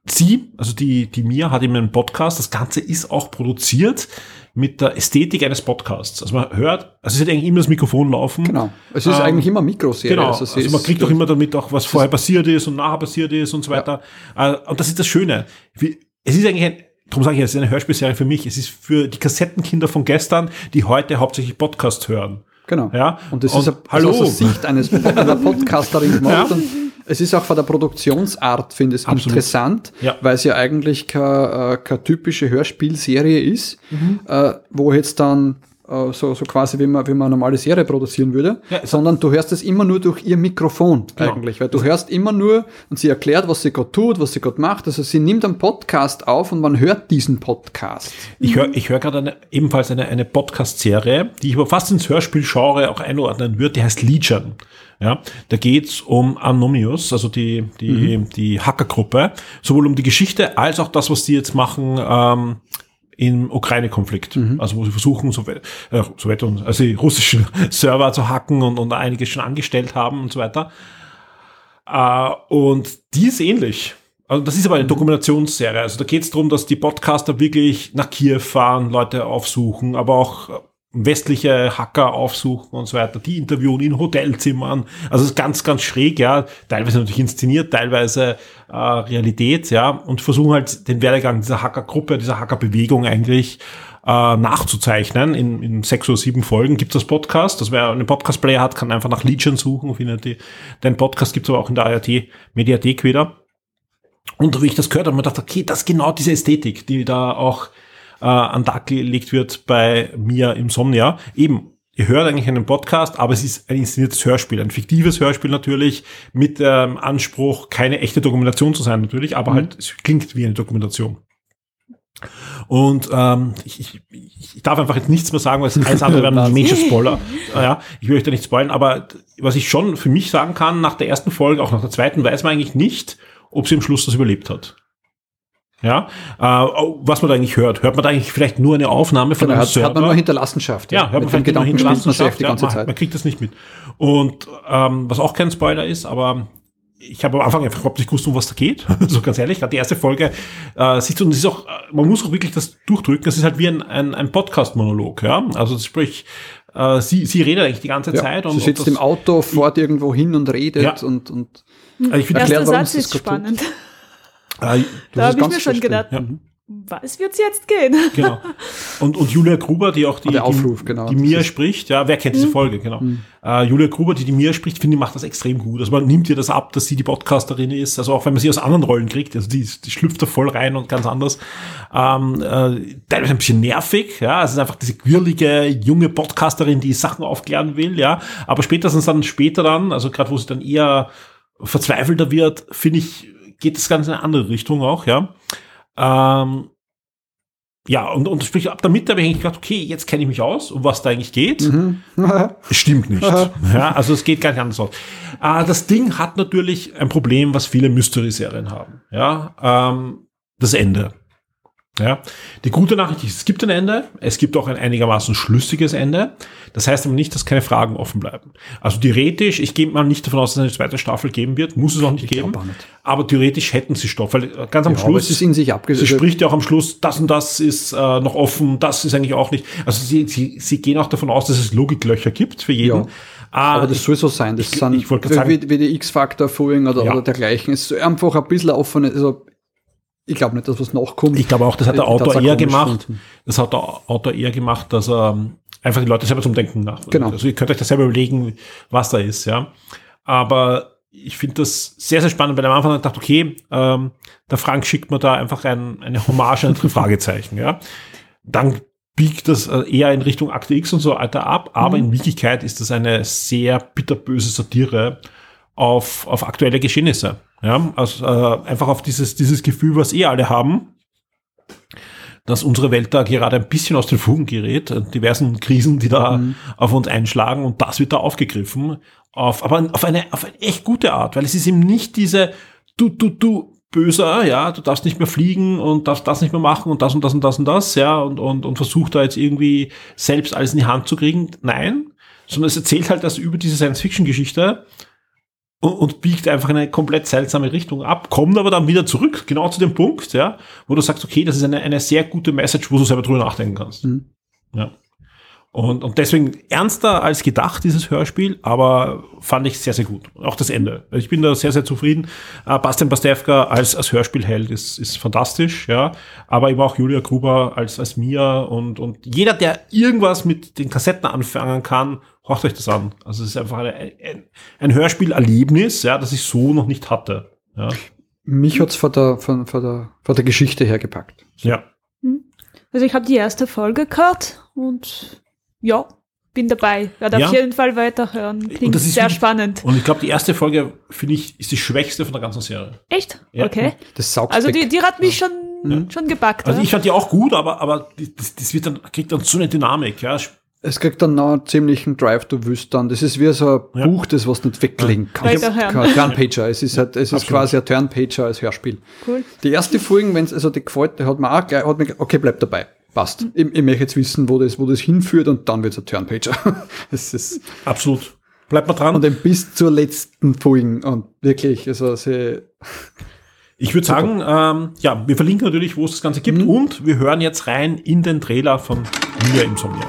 sie, also die, die Mia hat eben einen Podcast. Das Ganze ist auch produziert mit der Ästhetik eines Podcasts. Also man hört, also es hat eigentlich immer das Mikrofon laufen. Genau. Es ist Ähm, eigentlich immer Mikroserie. Genau, Also, also, man kriegt auch immer damit auch, was vorher passiert ist und nachher passiert ist und so weiter. Äh, Und das ist das Schöne. Wie, es ist eigentlich ein, darum sage ich, es ist eine Hörspielserie für mich. Es ist für die Kassettenkinder von gestern, die heute hauptsächlich Podcast hören. Genau. Ja? Und das Und ist eine, hallo. Aus der Sicht eines Podcasterin gemacht. Ja. Es ist auch von der Produktionsart, finde ich, Absolut. interessant, Ja. weil es ja eigentlich keine, äh, keine typische Hörspielserie ist, Mhm. äh, wo jetzt dann äh, so, so quasi wie man, wie man eine normale Serie produzieren würde, Ja, sondern du hörst es immer nur durch ihr Mikrofon Genau. eigentlich, weil du hörst immer nur und sie erklärt, was sie gerade tut, was sie gerade macht. Also sie nimmt einen Podcast auf und man hört diesen Podcast. Ich höre ich hör gerade ebenfalls eine, eine Podcast-Serie, die ich aber fast ins Hörspielgenre auch einordnen würde, die heißt Legion. Ja, da geht's um Anonymous, also die, die, die Hackergruppe, sowohl um die Geschichte als auch das, was die jetzt machen ähm, im Ukraine-Konflikt. Also wo sie versuchen, Sowjet, äh, Sowjet und, also die russischen Server zu hacken und, und einiges schon angestellt haben und so weiter. Äh, und die ist ähnlich. Also das ist aber eine Dokumentationsserie. Also da geht es darum, dass die Podcaster wirklich nach Kiew fahren, Leute aufsuchen, aber auch westliche Hacker aufsuchen und so weiter, die interviewen in Hotelzimmern. Also es ist ganz, ganz schräg, ja. Teilweise natürlich inszeniert, teilweise äh, Realität, ja. Und versuchen halt den Werdegang dieser Hackergruppe, dieser Hackerbewegung eigentlich äh, nachzuzeichnen. In, in sechs oder sieben Folgen gibt es das Podcast. Das wer einen Podcast-Player hat, kann einfach nach Legion suchen, findet die. Den Podcast gibt es aber auch in der ART-Mediathek wieder. Und wie ich das gehört habe, mir gedacht, okay, das ist genau diese Ästhetik, die da auch äh, an Tag gelegt wird bei mir im Somnia. Eben, ihr hört eigentlich einen Podcast, aber es ist ein inszeniertes Hörspiel, ein fiktives Hörspiel natürlich, mit dem Anspruch, keine echte Dokumentation zu sein natürlich, aber halt, es klingt wie eine Dokumentation. Und ähm, ich, ich, ich darf einfach jetzt nichts mehr sagen, weil es alles andere wäre ein Major Spoiler. Ja, ich will euch da nicht spoilern, aber was ich schon für mich sagen kann, nach der ersten Folge, auch nach der zweiten, weiß man eigentlich nicht, ob sie am Schluss das überlebt hat. Ja, äh, was man da eigentlich hört. Hört man da eigentlich vielleicht nur eine Aufnahme von Genau, einem hat, Server? hat man nur Hinterlassenschaft. Ja, hört man vielleicht Gedanken man sich die ganze ja, Zeit. Man kriegt das nicht mit. Und ähm, was auch kein Spoiler ist, aber ich habe am Anfang einfach überhaupt nicht gewusst, um was da geht. so ganz ehrlich, gerade die erste Folge äh, sieht so, und es ist auch, äh, man muss auch wirklich das durchdrücken. Es ist halt wie ein, ein, ein Podcast-Monolog, ja. Also sprich, äh, sie, sie redet eigentlich die ganze Ja, Zeit und sie und sitzt das, im Auto, fährt irgendwo hin und redet Ja. und, und Also ich finde, Erklär, Erster warum Satz das ist gerade tut. Äh, Da habe ich mir schon gedacht, Ja. was wird's jetzt gehen? Genau. Und, und Julia Gruber, die auch die, Ah, der Aufruf, die, genau. die Mia spricht, ja, wer kennt diese Folge, genau. Äh, Julia Gruber, die die Mia spricht, finde ich, macht das extrem gut. Also man nimmt ihr das ab, dass sie die Podcasterin ist, also auch wenn man sie aus anderen Rollen kriegt, also die, die schlüpft da voll rein und ganz anders. Ähm, äh, teilweise ein bisschen nervig, ja, es ist einfach diese quirlige, junge Podcasterin, die Sachen aufklären will, ja, aber spätestens dann später dann, also gerade wo sie dann eher verzweifelter wird, finde ich, geht das Ganze in eine andere Richtung auch, ja. Ähm, ja, und, und sprich, ab der Mitte habe ich eigentlich gedacht, okay, jetzt kenne ich mich aus, um was da eigentlich geht. Mhm. Stimmt nicht. ja, also es geht gar nicht anders aus. Äh, das Ding hat natürlich ein Problem, was viele Mystery-Serien haben. Ja, ähm, das Ende. Ja, die gute Nachricht ist, es gibt ein Ende, es gibt auch ein einigermaßen schlüssiges Ende. Das heißt aber nicht, dass keine Fragen offen bleiben. Also theoretisch, ich gehe mal nicht davon aus, dass es eine zweite Staffel geben wird, muss es auch nicht geben. glaub auch nicht. Aber theoretisch hätten sie Stoff, weil ganz am Ja, Schluss. es ist in sich Sie abgesetzt. spricht ja auch am Schluss, das und das ist äh, noch offen, das ist eigentlich auch nicht. Also sie, sie, sie gehen auch davon aus, dass es Logiklöcher gibt für jeden. Ja. Aber das ich- soll so sein. Das ich- sind ich gerade sagen- wie, wie die X-Factor-Following oder, Ja. oder dergleichen. Es ist einfach ein bisschen offene, also ich glaube nicht, dass was nachkommt. Ich glaube auch, das hat der hab's Autor eher gemacht. gefunden. Das hat der Autor eher gemacht, dass er ähm, einfach die Leute selber zum Denken nach. Genau. Also ihr könnt euch das selber überlegen, was da ist, ja. Aber ich finde das sehr, sehr spannend, weil am Anfang ich dachte, okay, ähm, der Frank schickt mir da einfach ein, eine Hommage an drei Fragezeichen, ja. Dann biegt das äh, eher in Richtung Akte X und so weiter ab, aber in Wirklichkeit ist das eine sehr bitterböse Satire auf, auf aktuelle Geschehnisse. Ja, also äh, einfach auf dieses, dieses Gefühl, was eh alle haben, dass unsere Welt da gerade ein bisschen aus den Fugen gerät, äh, diversen Krisen, die da auf uns einschlagen und das wird da aufgegriffen, auf, aber auf eine, auf eine echt gute Art, weil es ist eben nicht diese du, du, du, böser, ja, du darfst nicht mehr fliegen und darfst das nicht mehr machen und das und das und das und das, ja, und, und, und versucht da jetzt irgendwie selbst alles in die Hand zu kriegen. Nein, sondern es erzählt halt das über diese Science-Fiction-Geschichte, und, und biegt einfach in eine komplett seltsame Richtung ab, kommt aber dann wieder zurück, genau zu dem Punkt, ja, wo du sagst, okay, das ist eine, eine sehr gute Message, wo du selber drüber nachdenken kannst. Mhm. Ja. Und, und deswegen ernster als gedacht, dieses Hörspiel, aber fand ich sehr, sehr gut. Auch das Ende. Ich bin da sehr, sehr zufrieden. Äh, Bastian Pastewka als, als Hörspielheld ist, ist fantastisch, ja. Aber eben auch Julia Gruber als, als Mia und, und jeder, der irgendwas mit den Kassetten anfangen kann, horcht euch das an. Also es ist einfach eine, ein, ein Hörspielerlebnis, ja, das ich so noch nicht hatte. Ja. Mich hat's von der, von, von der, von der Geschichte her gepackt. ja. Also ich habe die erste Folge gehört und ja, bin dabei. Werde Ja. auf jeden Fall weiterhören. Und Klingt das ist sehr wirklich- spannend. Und ich glaube, die erste Folge, finde ich, ist die schwächste von der ganzen Serie. Echt? Ja. Okay. Das saugt Also die, die hat mich schon, schon gepackt. Also ich fand die auch gut, aber, aber das, das wird dann, kriegt dann so eine Dynamik, ja. Es kriegt dann noch einen ziemlichen Drive, du wirst dann. Das ist wie so ein Ja. Buch, das was nicht weglegen kannst. Turnpager. Es ist halt, es ist Absolut. quasi ein Turnpager als Hörspiel. Cool. Die erste Folge, wenn es also die gefällt, hat mir auch gleich, hat mir, okay, bleib dabei. Passt. Ich, ich möchte jetzt wissen, wo das, wo das hinführt und dann wird's ein Turnpager. es ist, Absolut. Bleibt mal dran. und dann bis zur letzten Folge und wirklich, also sie, Ich würde sagen, ähm, ja, wir verlinken natürlich, wo es das Ganze gibt Mhm. und wir hören jetzt rein in den Trailer von Mia Insomnia.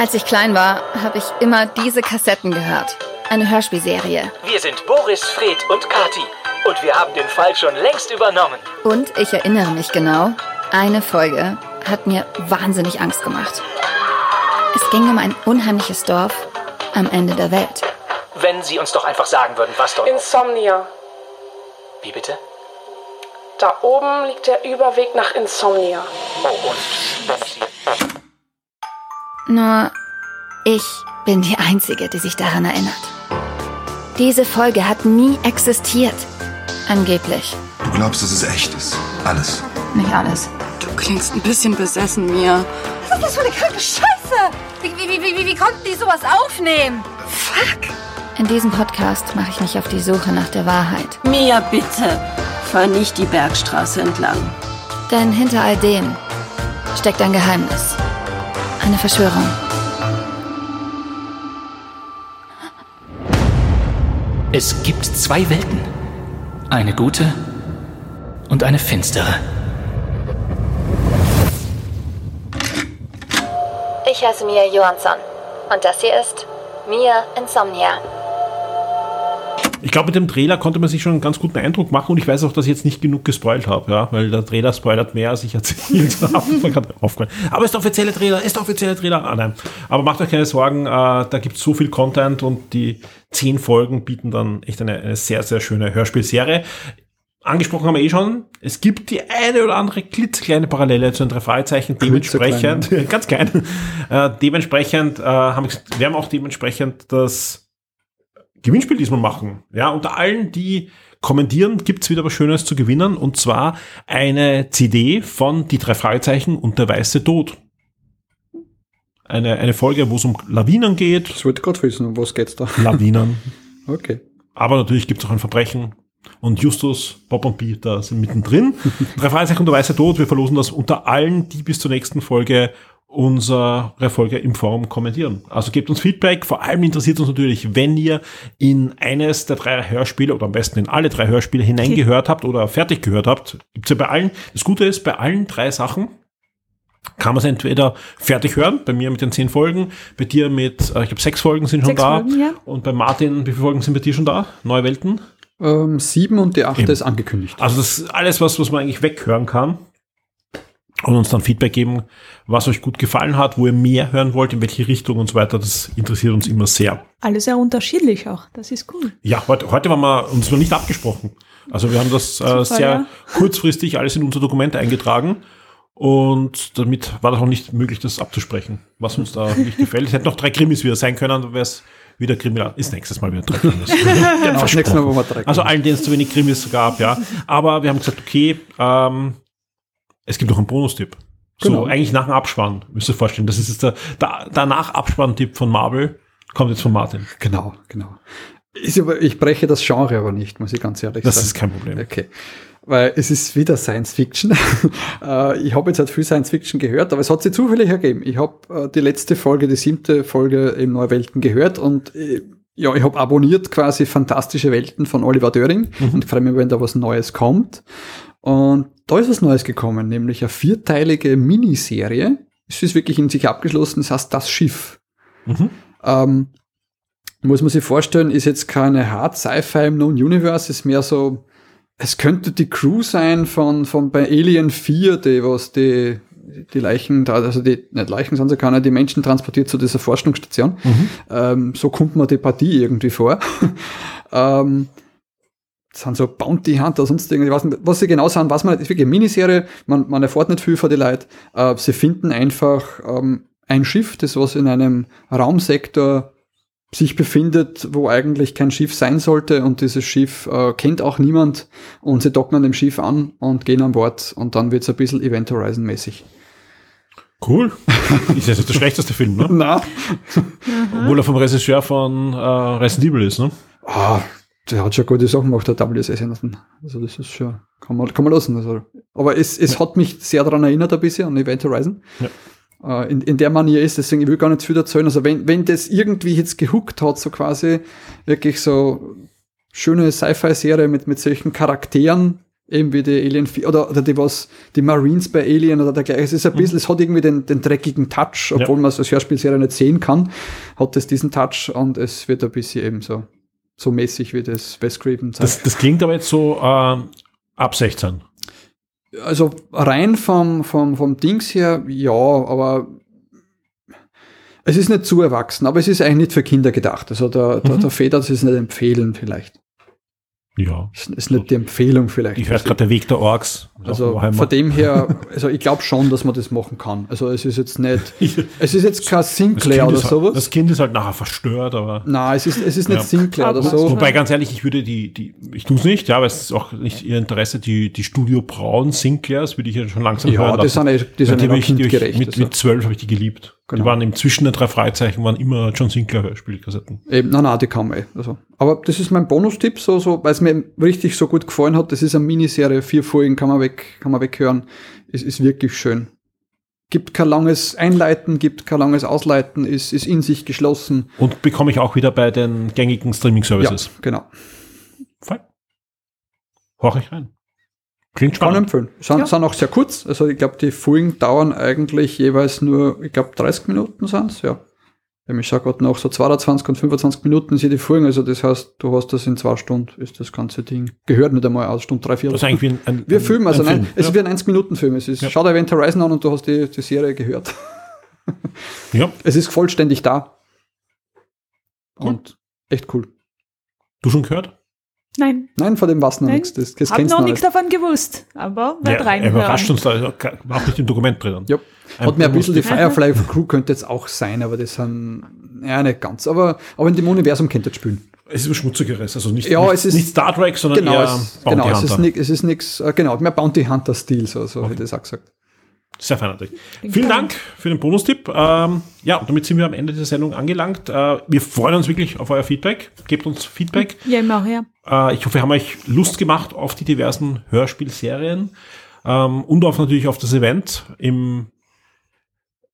Als ich klein war, habe ich immer diese Kassetten gehört. Eine Hörspielserie. Wir sind Boris, Fred und Kati. Und wir haben den Fall schon längst übernommen. Und ich erinnere mich genau, eine Folge hat mir wahnsinnig Angst gemacht. Es ging um ein unheimliches Dorf am Ende der Welt. Wenn Sie uns doch einfach sagen würden, was dort... Insomnia. Wie bitte? Da oben liegt der Überweg nach Insomnia. Oh, und wenn Sie... Nur ich bin die Einzige, die sich daran erinnert. Diese Folge hat nie existiert. Angeblich. Du glaubst, dass es echt ist. Alles. Nicht alles. Du klingst ein bisschen besessen, Mia. Was ist das für eine kranke Scheiße? Wie, wie, wie, wie, wie konnten die sowas aufnehmen? Fuck. In diesem Podcast mache ich mich auf die Suche nach der Wahrheit. Mia, bitte. Fahr nicht die Bergstraße entlang. Denn hinter all dem steckt ein Geheimnis. Eine Verschwörung. Es gibt zwei Welten. Eine gute und eine finstere. Ich heiße Mia Johansson. Und das hier ist Mia Insomnia. Ich glaube, mit dem Trailer konnte man sich schon einen ganz guten Eindruck machen und ich weiß auch, dass ich jetzt nicht genug gespoilt habe, ja, weil der Trailer spoilert mehr, als ich erzählt habe. Aber ist der offizielle Trailer, ist der offizielle Trailer. Ah, nein. Aber macht euch keine Sorgen, äh, da gibt es so viel Content und die zehn Folgen bieten dann echt eine, eine sehr, sehr schöne Hörspielserie. Angesprochen haben wir eh schon, es gibt die eine oder andere klitzekleine Parallele zu den drei Fragezeichen. Dementsprechend, ganz klein, äh, dementsprechend äh, haben wir wir auch dementsprechend das Gewinnspiel diesmal machen. Ja, unter allen, die kommentieren, gibt's wieder was Schönes zu gewinnen und zwar eine CD von Die drei Fragezeichen und der weiße Tod. Eine, eine Folge, wo es um Lawinen geht. das wollte gerade wissen, um was geht's da? Lawinen. Okay. Aber natürlich gibt's auch ein Verbrechen. Und Justus, Bob und Peter sind mittendrin. Drei Fragezeichen und der weiße Tod. Wir verlosen das unter allen, die bis zur nächsten Folge unsere Folge im Forum kommentieren. Also gebt uns Feedback. Vor allem interessiert uns natürlich, wenn ihr in eines der drei Hörspiele oder am besten in alle drei Hörspiele hineingehört habt oder fertig gehört habt. Gibt's ja bei allen. Das Gute ist, bei allen drei Sachen kann man es entweder fertig hören, bei mir mit den zehn Folgen, bei dir mit, äh, ich glaube, sechs Folgen sind schon Sechs da. Folgen, ja. Und bei Martin, wie viele Folgen sind bei dir schon da? Neue Welten? Ähm, sieben und die achte Eben. ist angekündigt. Also das ist alles, was, was man eigentlich weghören kann. Und uns dann Feedback geben, was euch gut gefallen hat, wo ihr mehr hören wollt, in welche Richtung und so weiter. Das interessiert uns immer sehr. Alle sehr unterschiedlich auch. Das ist cool. Ja, heute, heute waren wir uns noch nicht abgesprochen. Also wir haben das äh, sehr ja. kurzfristig alles in unser Dokument eingetragen. Und damit war das auch nicht möglich, das abzusprechen, was uns da nicht gefällt. Es hätten noch drei Krimis wieder sein können, dann wäre es wieder kriminal. Ist nächstes Mal wieder drei Krimis. Genau, das nächste Mal, wo wir drei Also allen, denen es zu wenig Krimis gab, ja. Aber wir haben gesagt, okay, ähm, es gibt noch einen Bonustipp. So, Genau. eigentlich nach dem Abspann, müsst ihr vorstellen. Das ist jetzt der, der danach Abspann-Tipp von Marvel. Kommt jetzt von Martin. Genau, genau. Aber, ich breche das Genre aber nicht, muss ich ganz ehrlich Das sagen. ist kein Problem. Okay. weil es ist wieder Science Fiction. Äh, ich habe jetzt halt viel Science Fiction gehört, aber es hat sich zufällig ergeben. Ich habe äh, die letzte Folge, die siebte Folge im Neue Welten gehört und äh, ja, ich habe abonniert quasi Fantastische Welten von Oliver Döring Mhm. und freue mich, wenn da was Neues kommt. Und da ist was Neues gekommen, nämlich eine vierteilige Miniserie. Es ist wirklich in sich abgeschlossen, das heißt Das Schiff. Mhm. Ähm, muss man sich vorstellen, ist jetzt keine Hard Sci-Fi im Known Universe, ist mehr so, es könnte die Crew sein von, von bei Alien 4, die was die, die Leichen, also die, nicht Leichen sie keine, die Menschen transportiert zu dieser Forschungsstation. Ähm, so kommt man die Partie irgendwie vor. ähm, sind so Bounty Hunter, sonst irgendwie, was, was sie genau sind, was man nicht, ist wirklich eine Miniserie, man, man erfährt nicht viel von den Leuten. Äh, sie finden einfach ähm, ein Schiff, das was in einem Raumsektor sich befindet, wo eigentlich kein Schiff sein sollte und dieses Schiff äh, kennt auch niemand und sie docken an dem Schiff an und gehen an Bord und dann wird's ein bisschen Event Horizon mäßig. Cool. Ist jetzt nicht der schlechteste Film, ne? Na, Obwohl er vom Regisseur von äh, Resident Evil ist, ne? ah, der hat schon gute Sachen gemacht, der W.S. Anderson. Also das ist schon, kann man, kann man lassen. Also. Aber es, es hat mich sehr daran erinnert ein bisschen, an Event Horizon. Äh, in, in der Manier ist, deswegen ich will gar nicht viel erzählen. Also wenn, wenn das irgendwie jetzt gehuckt hat, so quasi wirklich so schöne Sci-Fi-Serie mit, mit solchen Charakteren, eben wie die Alien 4, oder, oder die was, die Marines bei Alien oder dergleichen. Es ist ein bisschen, es hat irgendwie den, den dreckigen Touch, obwohl man es als Hörspielserie nicht sehen kann, hat es diesen Touch und es wird ein bisschen eben so, so mäßig wie das Wes Craven zeigt. Das, das klingt aber jetzt so äh, ab 16. Also rein vom, vom, vom Dings her, ja, aber es ist nicht zu erwachsen, aber es ist eigentlich nicht für Kinder gedacht. Also der, der, Mhm. der Feder, das ist nicht empfehlen vielleicht. Ja. Ist, ist nicht die Empfehlung vielleicht. Ich höre gerade der Weg der Orks. Also von dem her, also ich glaube schon, dass man das machen kann. Also es ist jetzt nicht, es ist jetzt kein Sinclair oder halt- sowas. das kind ist halt nachher verstört, aber. Nein, es ist, es ist nicht Ja. Sinclair oder so. Wobei ganz ehrlich, ich würde die, die ich tue es nicht, ja, aber es ist auch nicht ihr Interesse, die, die Studio Braun Sinclairs würde ich ja schon langsam Ja, hören die sind eh- die sind Weil eh hab ich, die hab ich, mit, also. mit zwölf habe ich die geliebt. Genau. Die waren im Zwischen der drei Fragezeichen, waren immer John Sinclair Hörspielkassetten. Eben, nein, nein, die kann man eh. Also. Aber das ist mein Bonustipp, so, so, weil es mir richtig so gut gefallen hat. Das ist eine Miniserie, vier Folgen kann man weg, kann man weghören. Es ist wirklich schön. Gibt kein langes Einleiten, gibt kein langes Ausleiten, ist, ist in sich geschlossen. Und bekomme ich auch wieder bei den gängigen Streaming-Services. Ja, genau. Fein. Horch ich rein. Klingt Kann spannend. empfehlen. Sind, Ja. sind auch sehr kurz. Also ich glaube, die Folgen dauern eigentlich jeweils nur, ich glaube, 30 Minuten sind's ja. Ich schaue gerade nach, so 22 und 25 Minuten sind die Folgen, also das heißt, du hast das in zwei Stunden, ist das ganze Ding. Gehört nicht einmal aus, Stunde drei, vier. Das ist eigentlich wie ein, ein, Wir filmen, also ein nein, Film. es ist wie ein 90-Minuten-Film. Es ist, Ja. schau dir Event Horizon an und du hast die, die Serie gehört. ja, Es ist vollständig da. Cool. Und echt cool. du schon gehört? Nein, Nein, von dem was noch Nein. nichts. Das, das hab noch noch nichts nicht. davon gewusst, aber Ja, werd er reinhören. überrascht uns da, also, war auch nicht im Dokument drinnen. Ja. Ein Hat mir ein bisschen die Firefly Crew könnte jetzt auch sein, aber das sind, ja, nicht ganz. Aber, aber in dem Universum kennt ihr spielen. Es ist was Schmutzigeres, also nicht, Ja, nicht, es ist- nicht Star Trek, sondern Genau, eher es, Bounty genau, es ist Hunter. nix, es ist nix, äh, genau, mehr Bounty Hunter-Stil, so, so hätte ich das auch gesagt. Sehr feierlich. Vielen Dank für den Bonustipp. Ähm, ja, und damit sind wir am Ende dieser Sendung angelangt. Äh, wir freuen uns wirklich auf euer Feedback. Gebt uns Feedback. Ja, immer her. Äh, ich hoffe, wir haben euch Lust gemacht auf die diversen Hörspielserien ähm, und auf natürlich auf das Event im,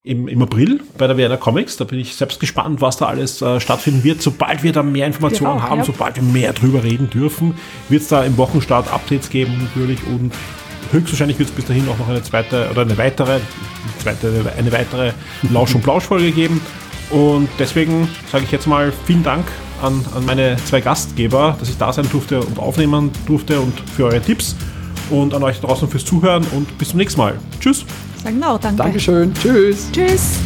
im, im April bei der Werner Comics. Da bin ich selbst gespannt, was da alles äh, stattfinden wird. Sobald wir da mehr Informationen auch, haben, ja. sobald wir mehr drüber reden dürfen, wird es da im Wochenstart Updates geben natürlich und höchstwahrscheinlich wird es bis dahin auch noch eine zweite oder eine weitere, zweite, eine weitere Lausch- und Plausch-Folge geben. Und deswegen sage ich jetzt mal vielen Dank an, an meine zwei Gastgeber, dass ich da sein durfte und aufnehmen durfte und für eure Tipps und an euch draußen fürs Zuhören und bis zum nächsten Mal. Tschüss. Sagen wir auch danke. Dankeschön. Tschüss. Tschüss.